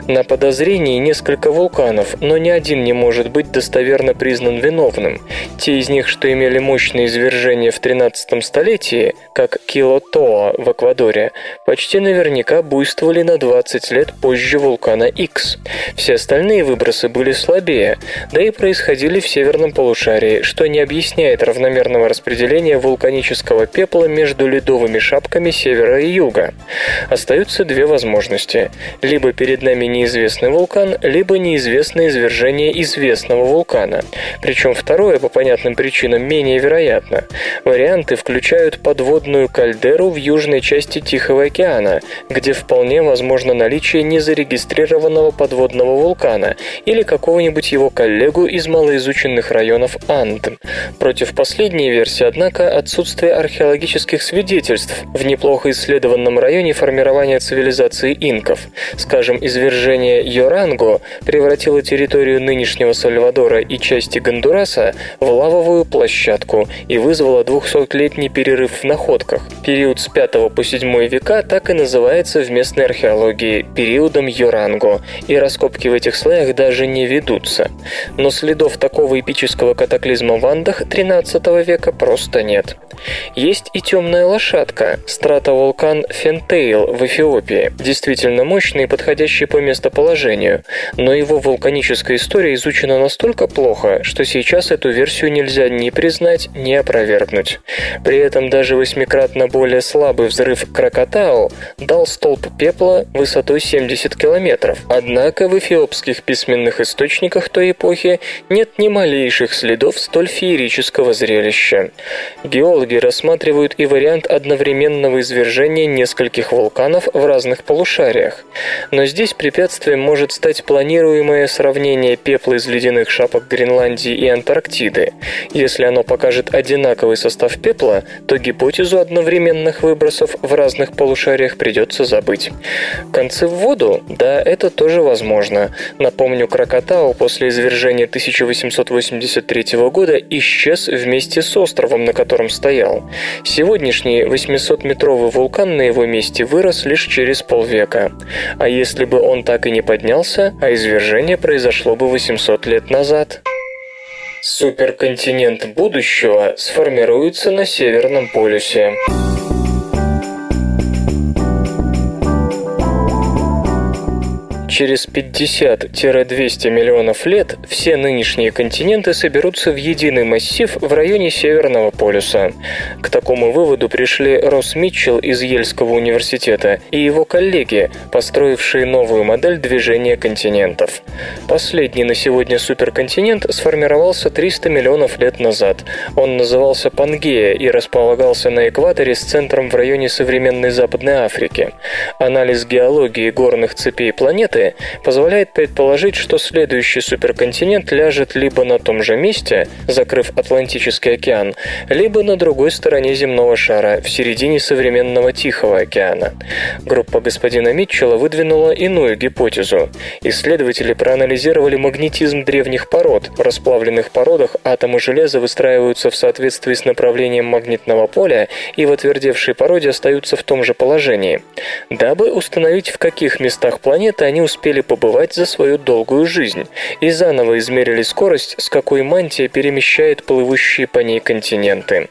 На подозрении несколько вулканов, но ни один не может быть достоверно признан виновным. Те из них, что имели мощные извержения в 13 столетии, как Килотоа в Эквадоре, почти наверняка буйствовали на 20 лет позже вулкана X. Все остальные выбросы были слабее, да и происходили в северном полушарии, что не объясняет равномерного распределения вулканического пепла между ледовыми шапками севера и юга. Остаются две возможности. Либо перед нами неизвестный вулкан, либо неизвестное извержение известного вулкана. Причем второе, по понятным причинам, менее менее вероятно. Варианты включают подводную кальдеру в южной части Тихого океана, где вполне возможно наличие незарегистрированного подводного вулкана или какого-нибудь его коллегу из малоизученных районов Анд. Против последней версии, однако, отсутствие археологических свидетельств в неплохо исследованном районе формирования цивилизации инков. Скажем, извержение Йоранго превратило территорию нынешнего Сальвадора и части Гондураса в лавовую площадку и вызвало 200-летний перерыв в находках. Период с 5 по 7 века так и называется в местной археологии периодом Йоранго, и раскопки в этих слоях даже не ведутся. Но следов такого эпического катаклизма в Андах 13 века просто нет. Есть и темная лошадка, стратовулкан Фентейл в Эфиопии, действительно мощный и подходящий по местоположению, но его вулканическая история изучена настолько плохо, что сейчас эту версию нельзя ни признать, ни опровергнуть. При этом даже восьмикратно более слабый взрыв Кракатау дал столб пепла высотой 70 километров. Однако в эфиопских письменных источниках той эпохи нет ни малейших следов столь феерического зрелища. Геологи рассматривают и вариант одновременного извержения нескольких вулканов в разных полушариях. Но здесь препятствием может стать планируемое сравнение пепла из ледяных шапок Гренландии и Антарктиды. Если оно покажет одинаковый состав пепла, то гипотезу одновременных выбросов в разных полушариях придется забыть. Концы в воду? Да, это тоже возможно. Напомню, Кракатау после извержения 1883 года исчез вместе с островом, на котором стоял. Сегодняшний 800-метровый вулкан на его месте вырос лишь через полвека. А если бы он так и не поднялся, а извержение произошло бы 800 лет назад? Суперконтинент будущего сформируется на Северном полюсе. Через 50-200 миллионов лет все нынешние континенты соберутся в единый массив в районе Северного полюса. К такому выводу пришли Росс Митчелл из Ельского университета и его коллеги, построившие новую модель движения континентов. Последний на сегодня суперконтинент сформировался 300 миллионов лет назад. Он назывался Пангея и располагался на экваторе с центром в районе современной Западной Африки. Анализ геологии горных цепей планеты позволяет предположить, что следующий суперконтинент ляжет либо на том же месте, закрыв Атлантический океан, либо на другой стороне земного шара, в середине современного Тихого океана. Группа господина Митчелла выдвинула иную гипотезу. Исследователи проанализировали магнетизм древних пород. В расплавленных породах атомы железа выстраиваются в соответствии с направлением магнитного поля и в отвердевшей породе остаются в том же положении. Дабы установить, в каких местах планеты они успели побывать за свою долгую жизнь, и заново измерили скорость, с какой мантия перемещает плывущие по ней континенты.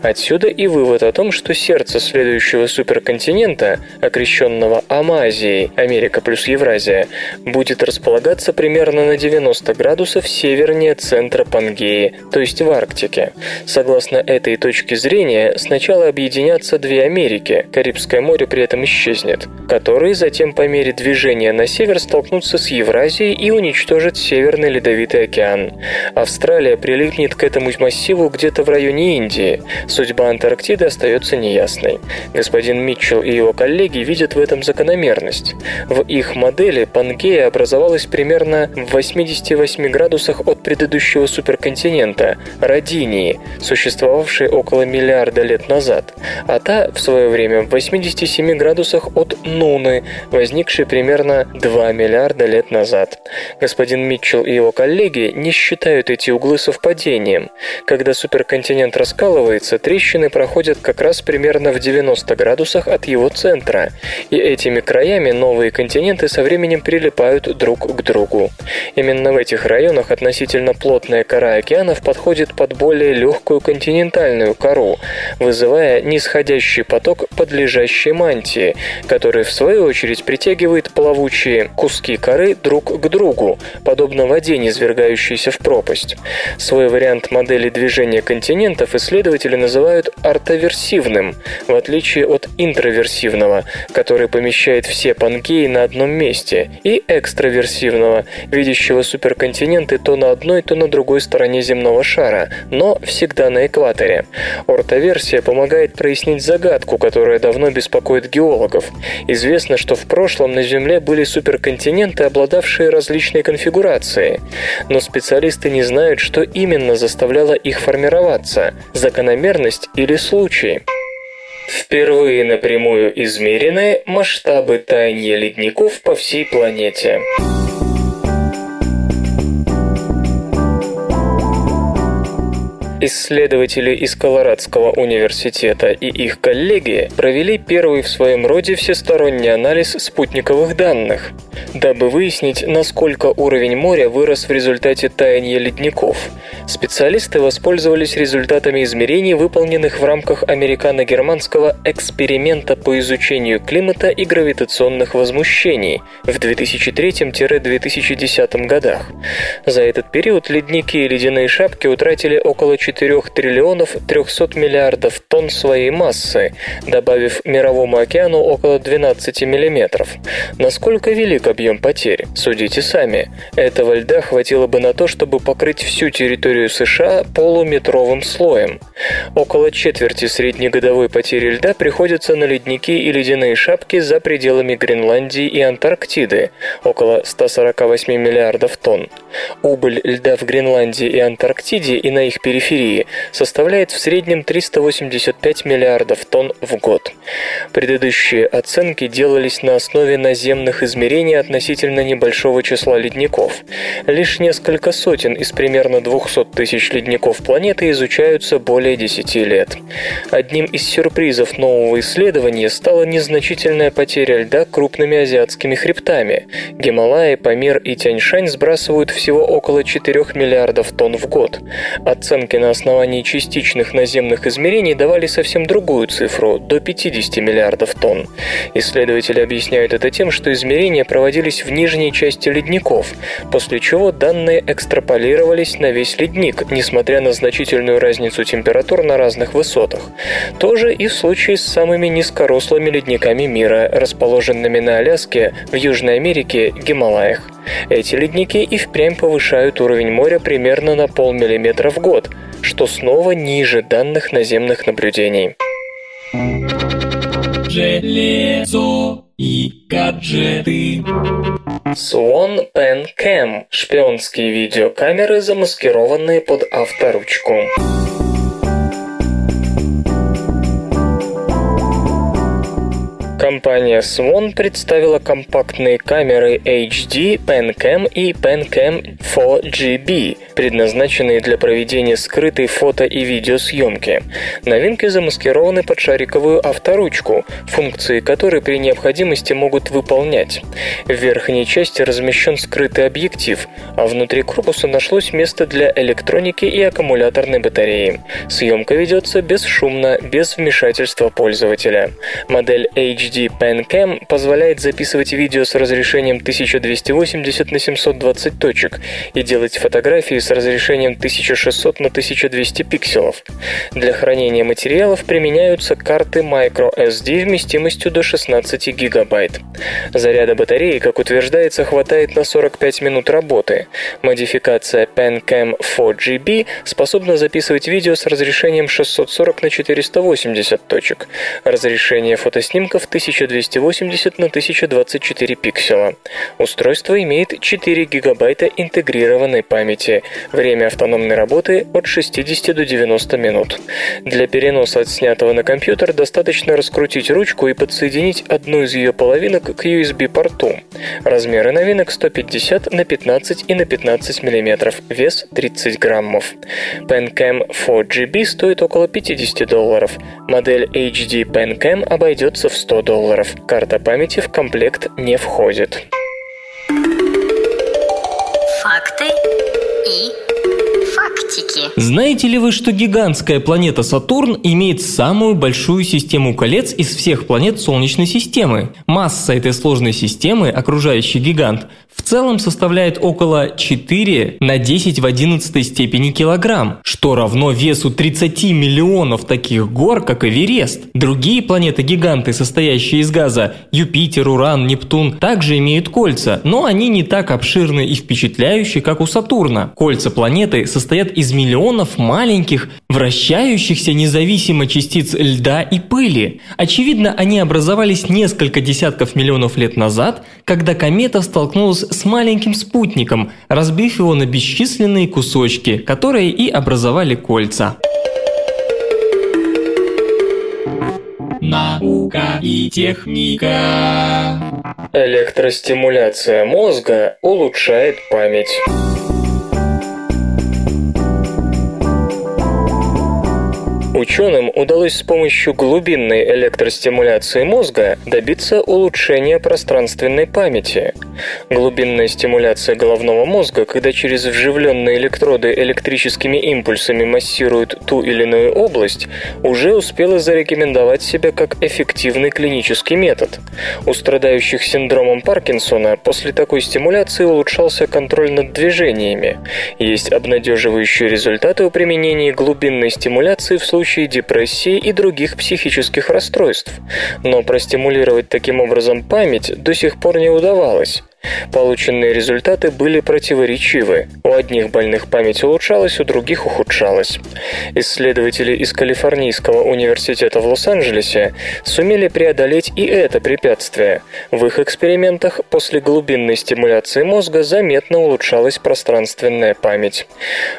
Отсюда и вывод о том, что сердце следующего суперконтинента, окрещенного Амазией, Америка плюс Евразия, будет располагаться примерно на 90 градусов севернее центра Пангеи, то есть в Арктике. Согласно этой точке зрения, сначала объединятся две Америки, Карибское море при этом исчезнет, которые затем по мере движения на север столкнутся с Евразией и уничтожат Северный Ледовитый океан. Австралия прилипнет к этому массиву где-то в районе Индии. Судьба Антарктиды остается неясной. Господин Митчелл и его коллеги видят в этом закономерность. В их модели Пангея образовалась примерно в 88 градусах от предыдущего суперконтинента – Родинии, существовавшей около миллиарда лет назад, а та в свое время в 87 градусах от Нуны, возникшей примерно 2 миллиарда лет назад. Господин Митчелл и его коллеги не считают эти углы совпадением. Когда суперконтинент раскалывается, трещины проходят как раз примерно в 90 градусах от его центра, и этими краями новые континенты со временем прилипают друг к другу. Именно в этих районах относительно плотная кора океанов подходит под более легкую континентальную кору, вызывая нисходящий поток подлежащей мантии, который в свою очередь притягивает плавучие куски коры друг к другу, подобно воде, низвергающейся в пропасть. Свой вариант модели движения континентов исследователи называют ортоверсивным, в отличие от интроверсивного, который помещает все пангеи на одном месте, и экстраверсивного, видящего суперконтиненты то на одной, то на другой стороне земного шара, но всегда на экваторе. Ортоверсия помогает прояснить загадку, которая давно беспокоит геологов. Известно, что в прошлом на Земле были суперконтиненты, обладавшие различной конфигурацией. Но специалисты не знают, что именно заставляло их формироваться – закономерность или случай. Впервые напрямую измерены масштабы таяния ледников по всей планете. Исследователи из Колорадского университета и их коллеги провели первый в своем роде всесторонний анализ спутниковых данных, дабы выяснить, насколько уровень моря вырос в результате таяния ледников. Специалисты воспользовались результатами измерений, выполненных в рамках американо-германского эксперимента по изучению климата и гравитационных возмущений в 2003-2010 годах. За этот период ледники и ледяные шапки утратили около 4 4 триллионов 300 миллиардов тонн своей массы, добавив Мировому океану около 12 миллиметров. Насколько велик объем потерь? Судите сами. Этого льда хватило бы на то, чтобы покрыть всю территорию США полуметровым слоем. Около четверти среднегодовой потери льда приходится на ледники и ледяные шапки за пределами Гренландии и Антарктиды – около 148 миллиардов тонн. Убыль льда в Гренландии и Антарктиде и на их периферии Сирии составляет в среднем 385 миллиардов тонн в год. Предыдущие оценки делались на основе наземных измерений относительно небольшого числа ледников. Лишь несколько сотен из примерно 200 тысяч ледников планеты изучаются более 10 лет. Одним из сюрпризов нового исследования стала незначительная потеря льда крупными азиатскими хребтами. Гималаи, Памир и Тяньшань сбрасывают всего около 4 миллиардов тонн в год. Оценки на основании частичных наземных измерений давали совсем другую цифру – до 50 миллиардов тонн. Исследователи объясняют это тем, что измерения проводились в нижней части ледников, после чего данные экстраполировались на весь ледник, несмотря на значительную разницу температур на разных высотах. То же и в случае с самыми низкорослыми ледниками мира, расположенными на Аляске, в Южной Америке, Гималаях. Эти ледники и впрямь повышают уровень моря примерно на полмиллиметра в год, что снова ниже данных наземных наблюдений. Железо и гаджеты. Swan Pen Cam – шпионские видеокамеры, замаскированные под авторучку. Компания Swan представила компактные камеры HD, PenCam и PenCam 4GB, предназначенные для проведения скрытой фото- и видеосъемки. Новинки замаскированы под шариковую авторучку, функции которой при необходимости могут выполнять. В верхней части размещен скрытый объектив, а внутри корпуса нашлось место для электроники и аккумуляторной батареи. Съемка ведется бесшумно, без вмешательства пользователя. Модель HD HD PanCam позволяет записывать видео с разрешением 1280 на 720 точек и делать фотографии с разрешением 1600 на 1200 пикселов. Для хранения материалов применяются карты microSD вместимостью до 16 гигабайт. Заряда батареи, как утверждается, хватает на 45 минут работы. Модификация PanCam 4GB способна записывать видео с разрешением 640 на 480 точек. Разрешение фотоснимков 1000 1280 на 1024 пикселя. Устройство имеет 4 гигабайта интегрированной памяти. Время автономной работы от 60 до 90 минут. Для переноса отснятого на компьютер достаточно раскрутить ручку и подсоединить одну из ее половинок к USB-порту. Размеры новинок 150 на 15 и на 15 мм, вес 30 граммов. PenCam 4GB стоит около 50 долларов. Модель HD PenCam обойдется в 100 долларов. Карта памяти в комплект не входит. Факты и фактики. Знаете ли вы, что гигантская планета Сатурн имеет самую большую систему колец из всех планет Солнечной системы? Масса этой сложной системы, окружающий гигант, в целом составляет около 4 на 10 в 11 степени килограмм, что равно весу 30 миллионов таких гор, как Эверест. Другие планеты-гиганты, состоящие из газа, Юпитер, Уран, Нептун, также имеют кольца, но они не так обширны и впечатляющие, как у Сатурна. Кольца планеты состоят из миллионов маленьких, вращающихся независимо частиц льда и пыли. Очевидно, они образовались несколько десятков миллионов лет назад, когда комета столкнулась с маленьким спутником, разбив его на бесчисленные кусочки, которые и образовали кольца. Наука и техника. Электростимуляция мозга улучшает память. Ученым удалось с помощью глубинной электростимуляции мозга добиться улучшения пространственной памяти. Глубинная стимуляция головного мозга, когда через вживленные электроды электрическими импульсами массируют ту или иную область, уже успела зарекомендовать себя как эффективный клинический метод. У страдающих синдромом Паркинсона после такой стимуляции улучшался контроль над движениями. Есть обнадеживающие результаты у применения глубинной стимуляции в случае случае депрессии и других психических расстройств. Но простимулировать таким образом память до сих пор не удавалось. Полученные результаты были противоречивы. У одних больных память улучшалась, у других ухудшалась. Исследователи из Калифорнийского университета в Лос-Анджелесе сумели преодолеть и это препятствие. В их экспериментах после глубинной стимуляции мозга заметно улучшалась пространственная память.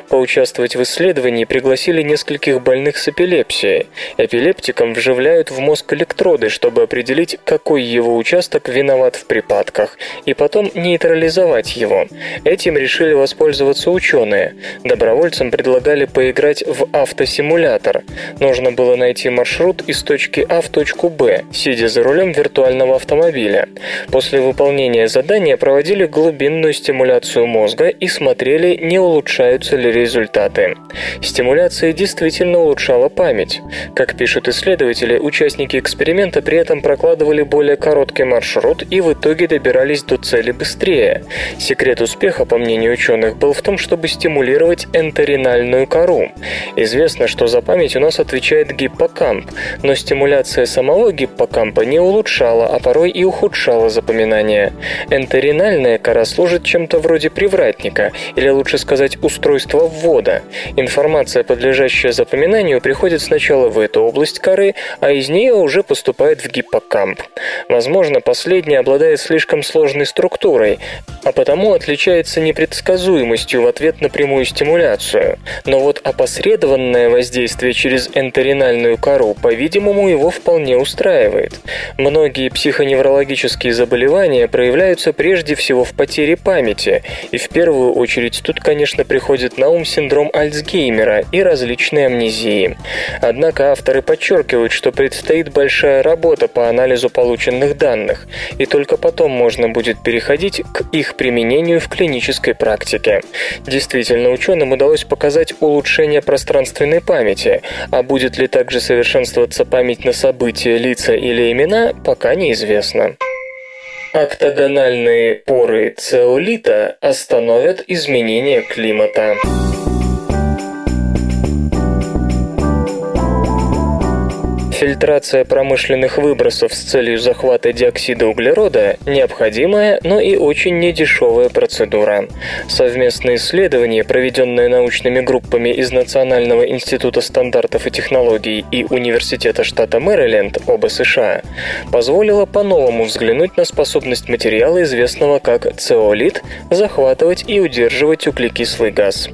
Поучаствовать в исследовании пригласили нескольких больных с эпилепсией. Эпилептикам вживляют в мозг электроды, чтобы определить, какой его участок виноват в припадках, и потом потом нейтрализовать его. Этим решили воспользоваться ученые. Добровольцам предлагали поиграть в автосимулятор. Нужно было найти маршрут из точки А в точку Б, сидя за рулем виртуального автомобиля. После выполнения задания проводили глубинную стимуляцию мозга и смотрели, не улучшаются ли результаты. Стимуляция действительно улучшала память. Как пишут исследователи, участники эксперимента при этом прокладывали более короткий маршрут и в итоге добирались до цели цели быстрее. Секрет успеха, по мнению ученых, был в том, чтобы стимулировать энтеринальную кору. Известно, что за память у нас отвечает гиппокамп, но стимуляция самого гиппокампа не улучшала, а порой и ухудшала запоминание. Энтеринальная кора служит чем-то вроде привратника, или лучше сказать устройства ввода. Информация, подлежащая запоминанию, приходит сначала в эту область коры, а из нее уже поступает в гиппокамп. Возможно, последний обладает слишком сложной структурой, структурой, а потому отличается непредсказуемостью в ответ на прямую стимуляцию. Но вот опосредованное воздействие через энтеринальную кору, по-видимому, его вполне устраивает. Многие психоневрологические заболевания проявляются прежде всего в потере памяти, и в первую очередь тут, конечно, приходит на ум синдром Альцгеймера и различные амнезии. Однако авторы подчеркивают, что предстоит большая работа по анализу полученных данных, и только потом можно будет переходить переходить к их применению в клинической практике. Действительно, ученым удалось показать улучшение пространственной памяти, а будет ли также совершенствоваться память на события, лица или имена, пока неизвестно. Октогональные поры цеолита остановят изменение климата. Фильтрация промышленных выбросов с целью захвата диоксида углерода – необходимая, но и очень недешевая процедура. Совместное исследование, проведенное научными группами из Национального института стандартов и технологий и Университета штата Мэриленд, оба США, позволило по-новому взглянуть на способность материала, известного как цеолит, захватывать и удерживать углекислый газ.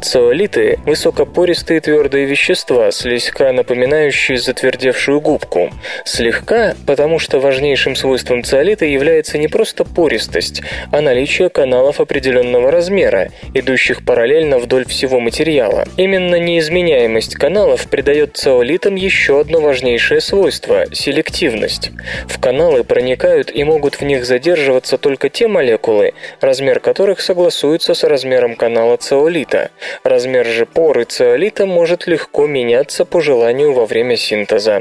Цеолиты – высокопористые твердые вещества, слегка напоминающие затвердевшие затвердевшую губку. Слегка, потому что важнейшим свойством циолита является не просто пористость, а наличие каналов определенного размера, идущих параллельно вдоль всего материала. Именно неизменяемость каналов придает циолитам еще одно важнейшее свойство – селективность. В каналы проникают и могут в них задерживаться только те молекулы, размер которых согласуется с размером канала циолита. Размер же поры циолита может легко меняться по желанию во время синтеза.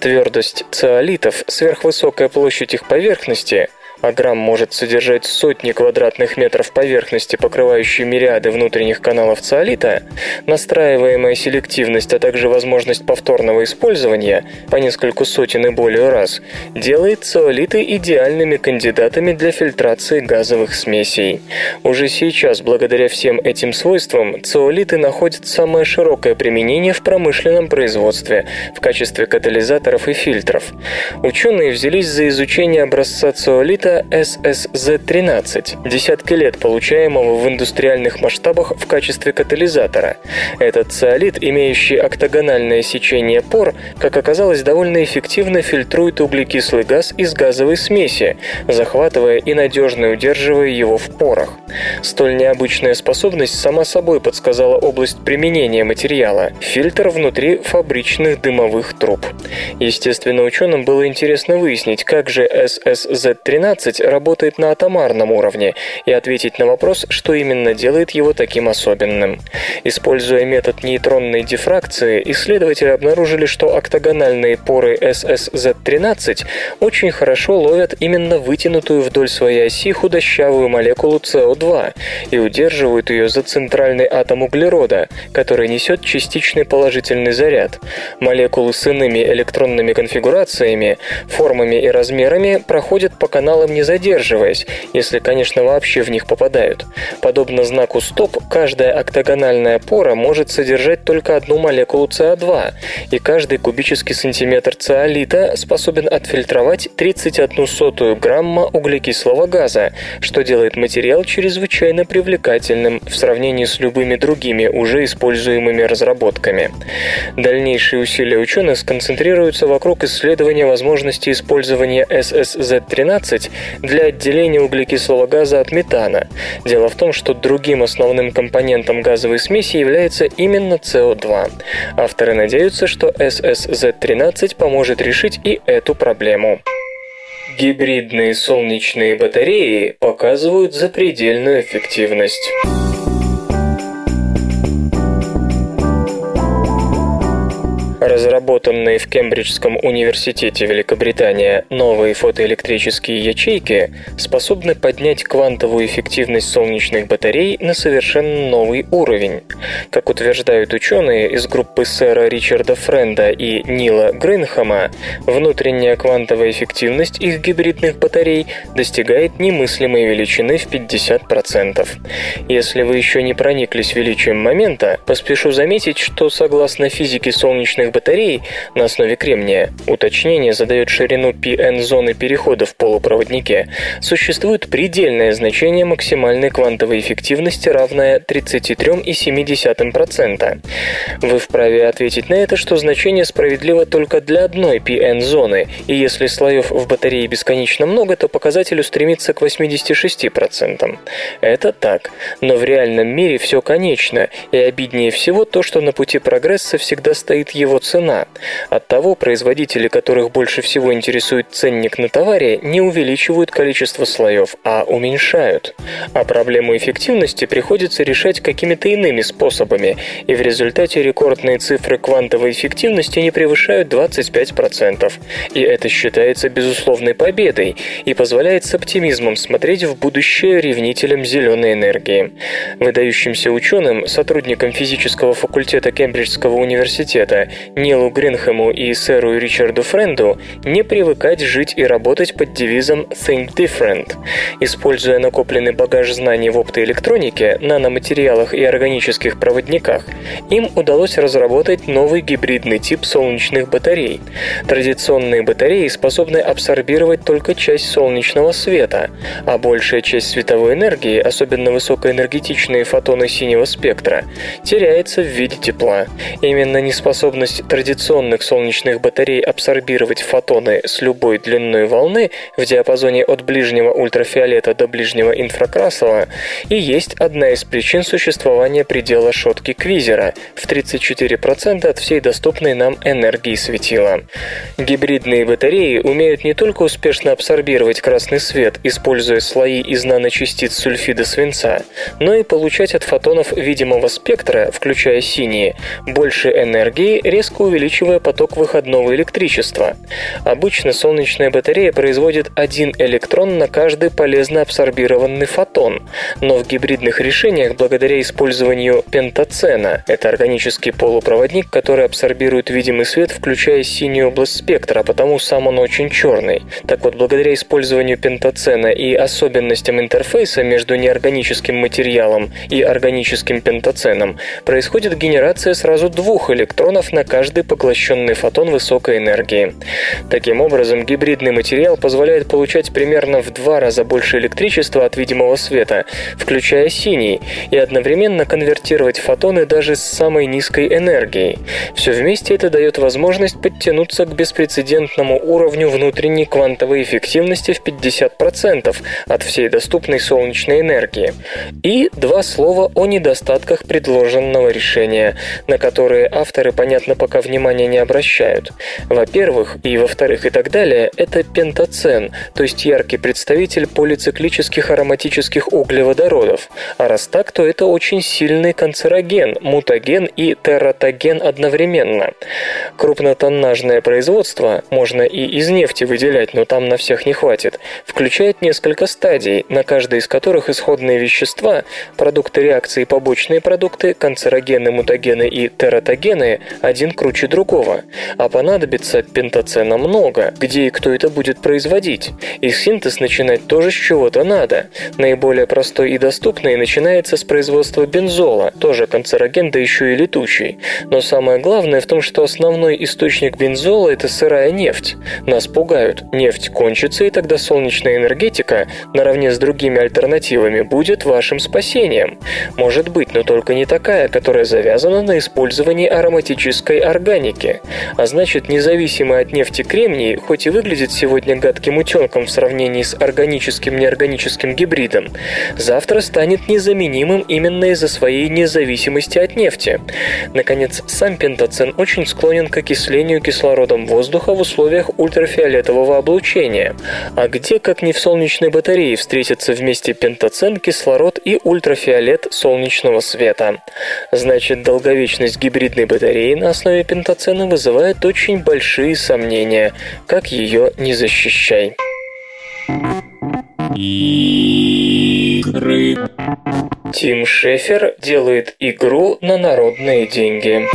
Твердость циолитов, сверхвысокая площадь их поверхности – а грамм может содержать сотни квадратных метров поверхности, покрывающей мириады внутренних каналов циолита, настраиваемая селективность, а также возможность повторного использования по нескольку сотен и более раз, делает циолиты идеальными кандидатами для фильтрации газовых смесей. Уже сейчас, благодаря всем этим свойствам, циолиты находят самое широкое применение в промышленном производстве в качестве катализаторов и фильтров. Ученые взялись за изучение образца циолита это SSZ-13, десятки лет получаемого в индустриальных масштабах в качестве катализатора. Этот циолит, имеющий октагональное сечение пор, как оказалось, довольно эффективно фильтрует углекислый газ из газовой смеси, захватывая и надежно удерживая его в порах. Столь необычная способность сама собой подсказала область применения материала – фильтр внутри фабричных дымовых труб. Естественно, ученым было интересно выяснить, как же SSZ-13 работает на атомарном уровне и ответить на вопрос, что именно делает его таким особенным. Используя метод нейтронной дифракции, исследователи обнаружили, что октагональные поры SSZ-13 очень хорошо ловят именно вытянутую вдоль своей оси худощавую молекулу СО2 и удерживают ее за центральный атом углерода, который несет частичный положительный заряд. Молекулы с иными электронными конфигурациями, формами и размерами проходят по каналам не задерживаясь, если, конечно, вообще в них попадают. Подобно знаку «стоп», каждая октагональная пора может содержать только одну молекулу СО2, и каждый кубический сантиметр циолита способен отфильтровать 31 сотую грамма углекислого газа, что делает материал чрезвычайно привлекательным в сравнении с любыми другими уже используемыми разработками. Дальнейшие усилия ученых сконцентрируются вокруг исследования возможности использования SSZ-13 для отделения углекислого газа от метана. Дело в том, что другим основным компонентом газовой смеси является именно СО2. Авторы надеются, что SSZ-13 поможет решить и эту проблему. Гибридные солнечные батареи показывают запредельную эффективность. Разработанные в Кембриджском университете Великобритания новые фотоэлектрические ячейки способны поднять квантовую эффективность солнечных батарей на совершенно новый уровень. Как утверждают ученые из группы сэра Ричарда Френда и Нила Гринхэма, внутренняя квантовая эффективность их гибридных батарей достигает немыслимой величины в 50%. Если вы еще не прониклись величием момента, поспешу заметить, что согласно физике солнечных батарей на основе кремния, уточнение задает ширину PN зоны перехода в полупроводнике, существует предельное значение максимальной квантовой эффективности, равное 33,7%. Вы вправе ответить на это, что значение справедливо только для одной PN-зоны, и если слоев в батарее бесконечно много, то показатель устремится к 86%. Это так, но в реальном мире все конечно, и обиднее всего то, что на пути прогресса всегда стоит его цена. Оттого производители, которых больше всего интересует ценник на товаре, не увеличивают количество слоев, а уменьшают. А проблему эффективности приходится решать какими-то иными способами, и в результате рекордные цифры квантовой эффективности не превышают 25%. И это считается безусловной победой и позволяет с оптимизмом смотреть в будущее ревнителям зеленой энергии. Выдающимся ученым, сотрудникам физического факультета Кембриджского университета Нилу Гринхэму и сэру Ричарду Френду не привыкать жить и работать под девизом «Think Different». Используя накопленный багаж знаний в оптоэлектронике, наноматериалах и органических проводниках, им удалось разработать новый гибридный тип солнечных батарей. Традиционные батареи способны абсорбировать только часть солнечного света, а большая часть световой энергии, особенно высокоэнергетичные фотоны синего спектра, теряется в виде тепла. Именно неспособность возможность традиционных солнечных батарей абсорбировать фотоны с любой длиной волны в диапазоне от ближнего ультрафиолета до ближнего инфракрасного и есть одна из причин существования предела шотки Квизера в 34% от всей доступной нам энергии светила. Гибридные батареи умеют не только успешно абсорбировать красный свет, используя слои из наночастиц сульфида свинца, но и получать от фотонов видимого спектра, включая синие, больше энергии, резко увеличивая поток выходного электричества. Обычно солнечная батарея производит один электрон на каждый полезно абсорбированный фотон, но в гибридных решениях благодаря использованию пентацена, это органический полупроводник, который абсорбирует видимый свет, включая синюю область спектра, а потому сам он очень черный. Так вот, благодаря использованию пентацена и особенностям интерфейса между неорганическим материалом и органическим пентаценом происходит генерация сразу двух электронов на каждый поглощенный фотон высокой энергии. Таким образом, гибридный материал позволяет получать примерно в два раза больше электричества от видимого света, включая синий, и одновременно конвертировать фотоны даже с самой низкой энергией. Все вместе это дает возможность подтянуться к беспрецедентному уровню внутренней квантовой эффективности в 50% от всей доступной солнечной энергии. И два слова о недостатках предложенного решения, на которые авторы, понятно, пока внимания не обращают. Во-первых, и во-вторых, и так далее, это пентацен, то есть яркий представитель полициклических ароматических углеводородов. А раз так, то это очень сильный канцероген, мутаген и тератоген одновременно. Крупнотоннажное производство, можно и из нефти выделять, но там на всех не хватит, включает несколько стадий, на каждой из которых исходные вещества, продукты реакции побочные продукты, канцерогены, мутагены и тератогены один круче другого. А понадобится пентацена много, где и кто это будет производить. И синтез начинать тоже с чего-то надо. Наиболее простой и доступный начинается с производства бензола, тоже канцероген, да еще и летучий. Но самое главное в том, что основной источник бензола – это сырая нефть. Нас пугают. Нефть кончится, и тогда солнечная энергетика, наравне с другими альтернативами, будет вашим спасением. Может быть, но только не такая, которая завязана на использовании ароматической органики. А значит, независимый от нефти кремний, хоть и выглядит сегодня гадким утенком в сравнении с органическим неорганическим гибридом, завтра станет незаменимым именно из-за своей независимости от нефти. Наконец, сам пентацен очень склонен к окислению кислородом воздуха в условиях ультрафиолетового облучения. А где, как не в солнечной батарее, встретятся вместе пентацен, кислород и ультрафиолет солнечного света? Значит, долговечность гибридной батареи на основе пентацена вызывает очень большие сомнения, как ее не защищай. Игры. Тим Шефер делает игру на народные деньги.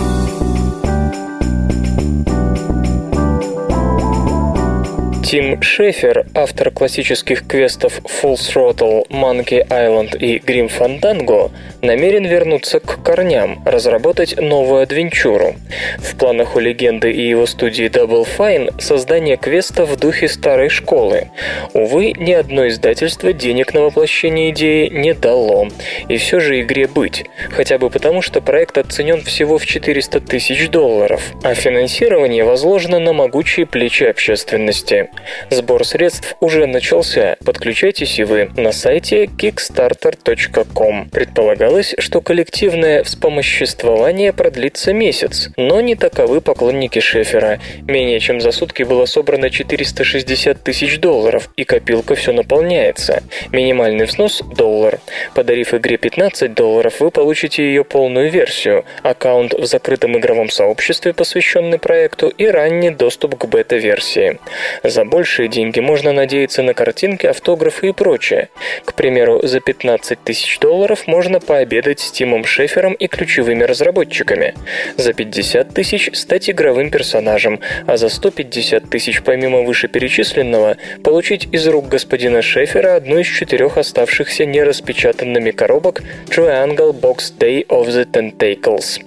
Тим Шефер, автор классических квестов Full Throttle, Monkey Island и Grim Fandango, намерен вернуться к корням, разработать новую адвенчуру. В планах у легенды и его студии Double Fine создание квеста в духе старой школы. Увы, ни одно издательство денег на воплощение идеи не дало. И все же игре быть. Хотя бы потому, что проект оценен всего в 400 тысяч долларов, а финансирование возложено на могучие плечи общественности. Сбор средств уже начался. Подключайтесь и вы на сайте kickstarter.com. Предполагалось, что коллективное вспомоществование продлится месяц, но не таковы поклонники Шефера. Менее чем за сутки было собрано 460 тысяч долларов, и копилка все наполняется. Минимальный взнос – доллар. Подарив игре 15 долларов, вы получите ее полную версию, аккаунт в закрытом игровом сообществе, посвященный проекту, и ранний доступ к бета-версии. За большие деньги можно надеяться на картинки, автографы и прочее. К примеру, за 15 тысяч долларов можно пообедать с Тимом Шефером и ключевыми разработчиками. За 50 тысяч стать игровым персонажем, а за 150 тысяч помимо вышеперечисленного получить из рук господина Шефера одну из четырех оставшихся нераспечатанными коробок Triangle Box Day of the Tentacles.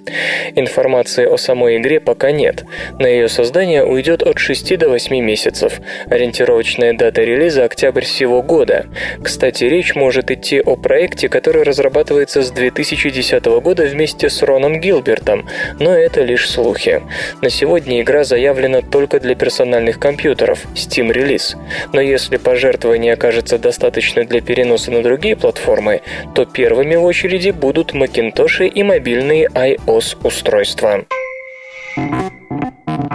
Информации о самой игре пока нет. На ее создание уйдет от 6 до 8 месяцев, Ориентировочная дата релиза – октябрь сего года. Кстати, речь может идти о проекте, который разрабатывается с 2010 года вместе с Роном Гилбертом, но это лишь слухи. На сегодня игра заявлена только для персональных компьютеров – Steam релиз. Но если пожертвование окажется достаточно для переноса на другие платформы, то первыми в очереди будут Macintosh и мобильные iOS-устройства.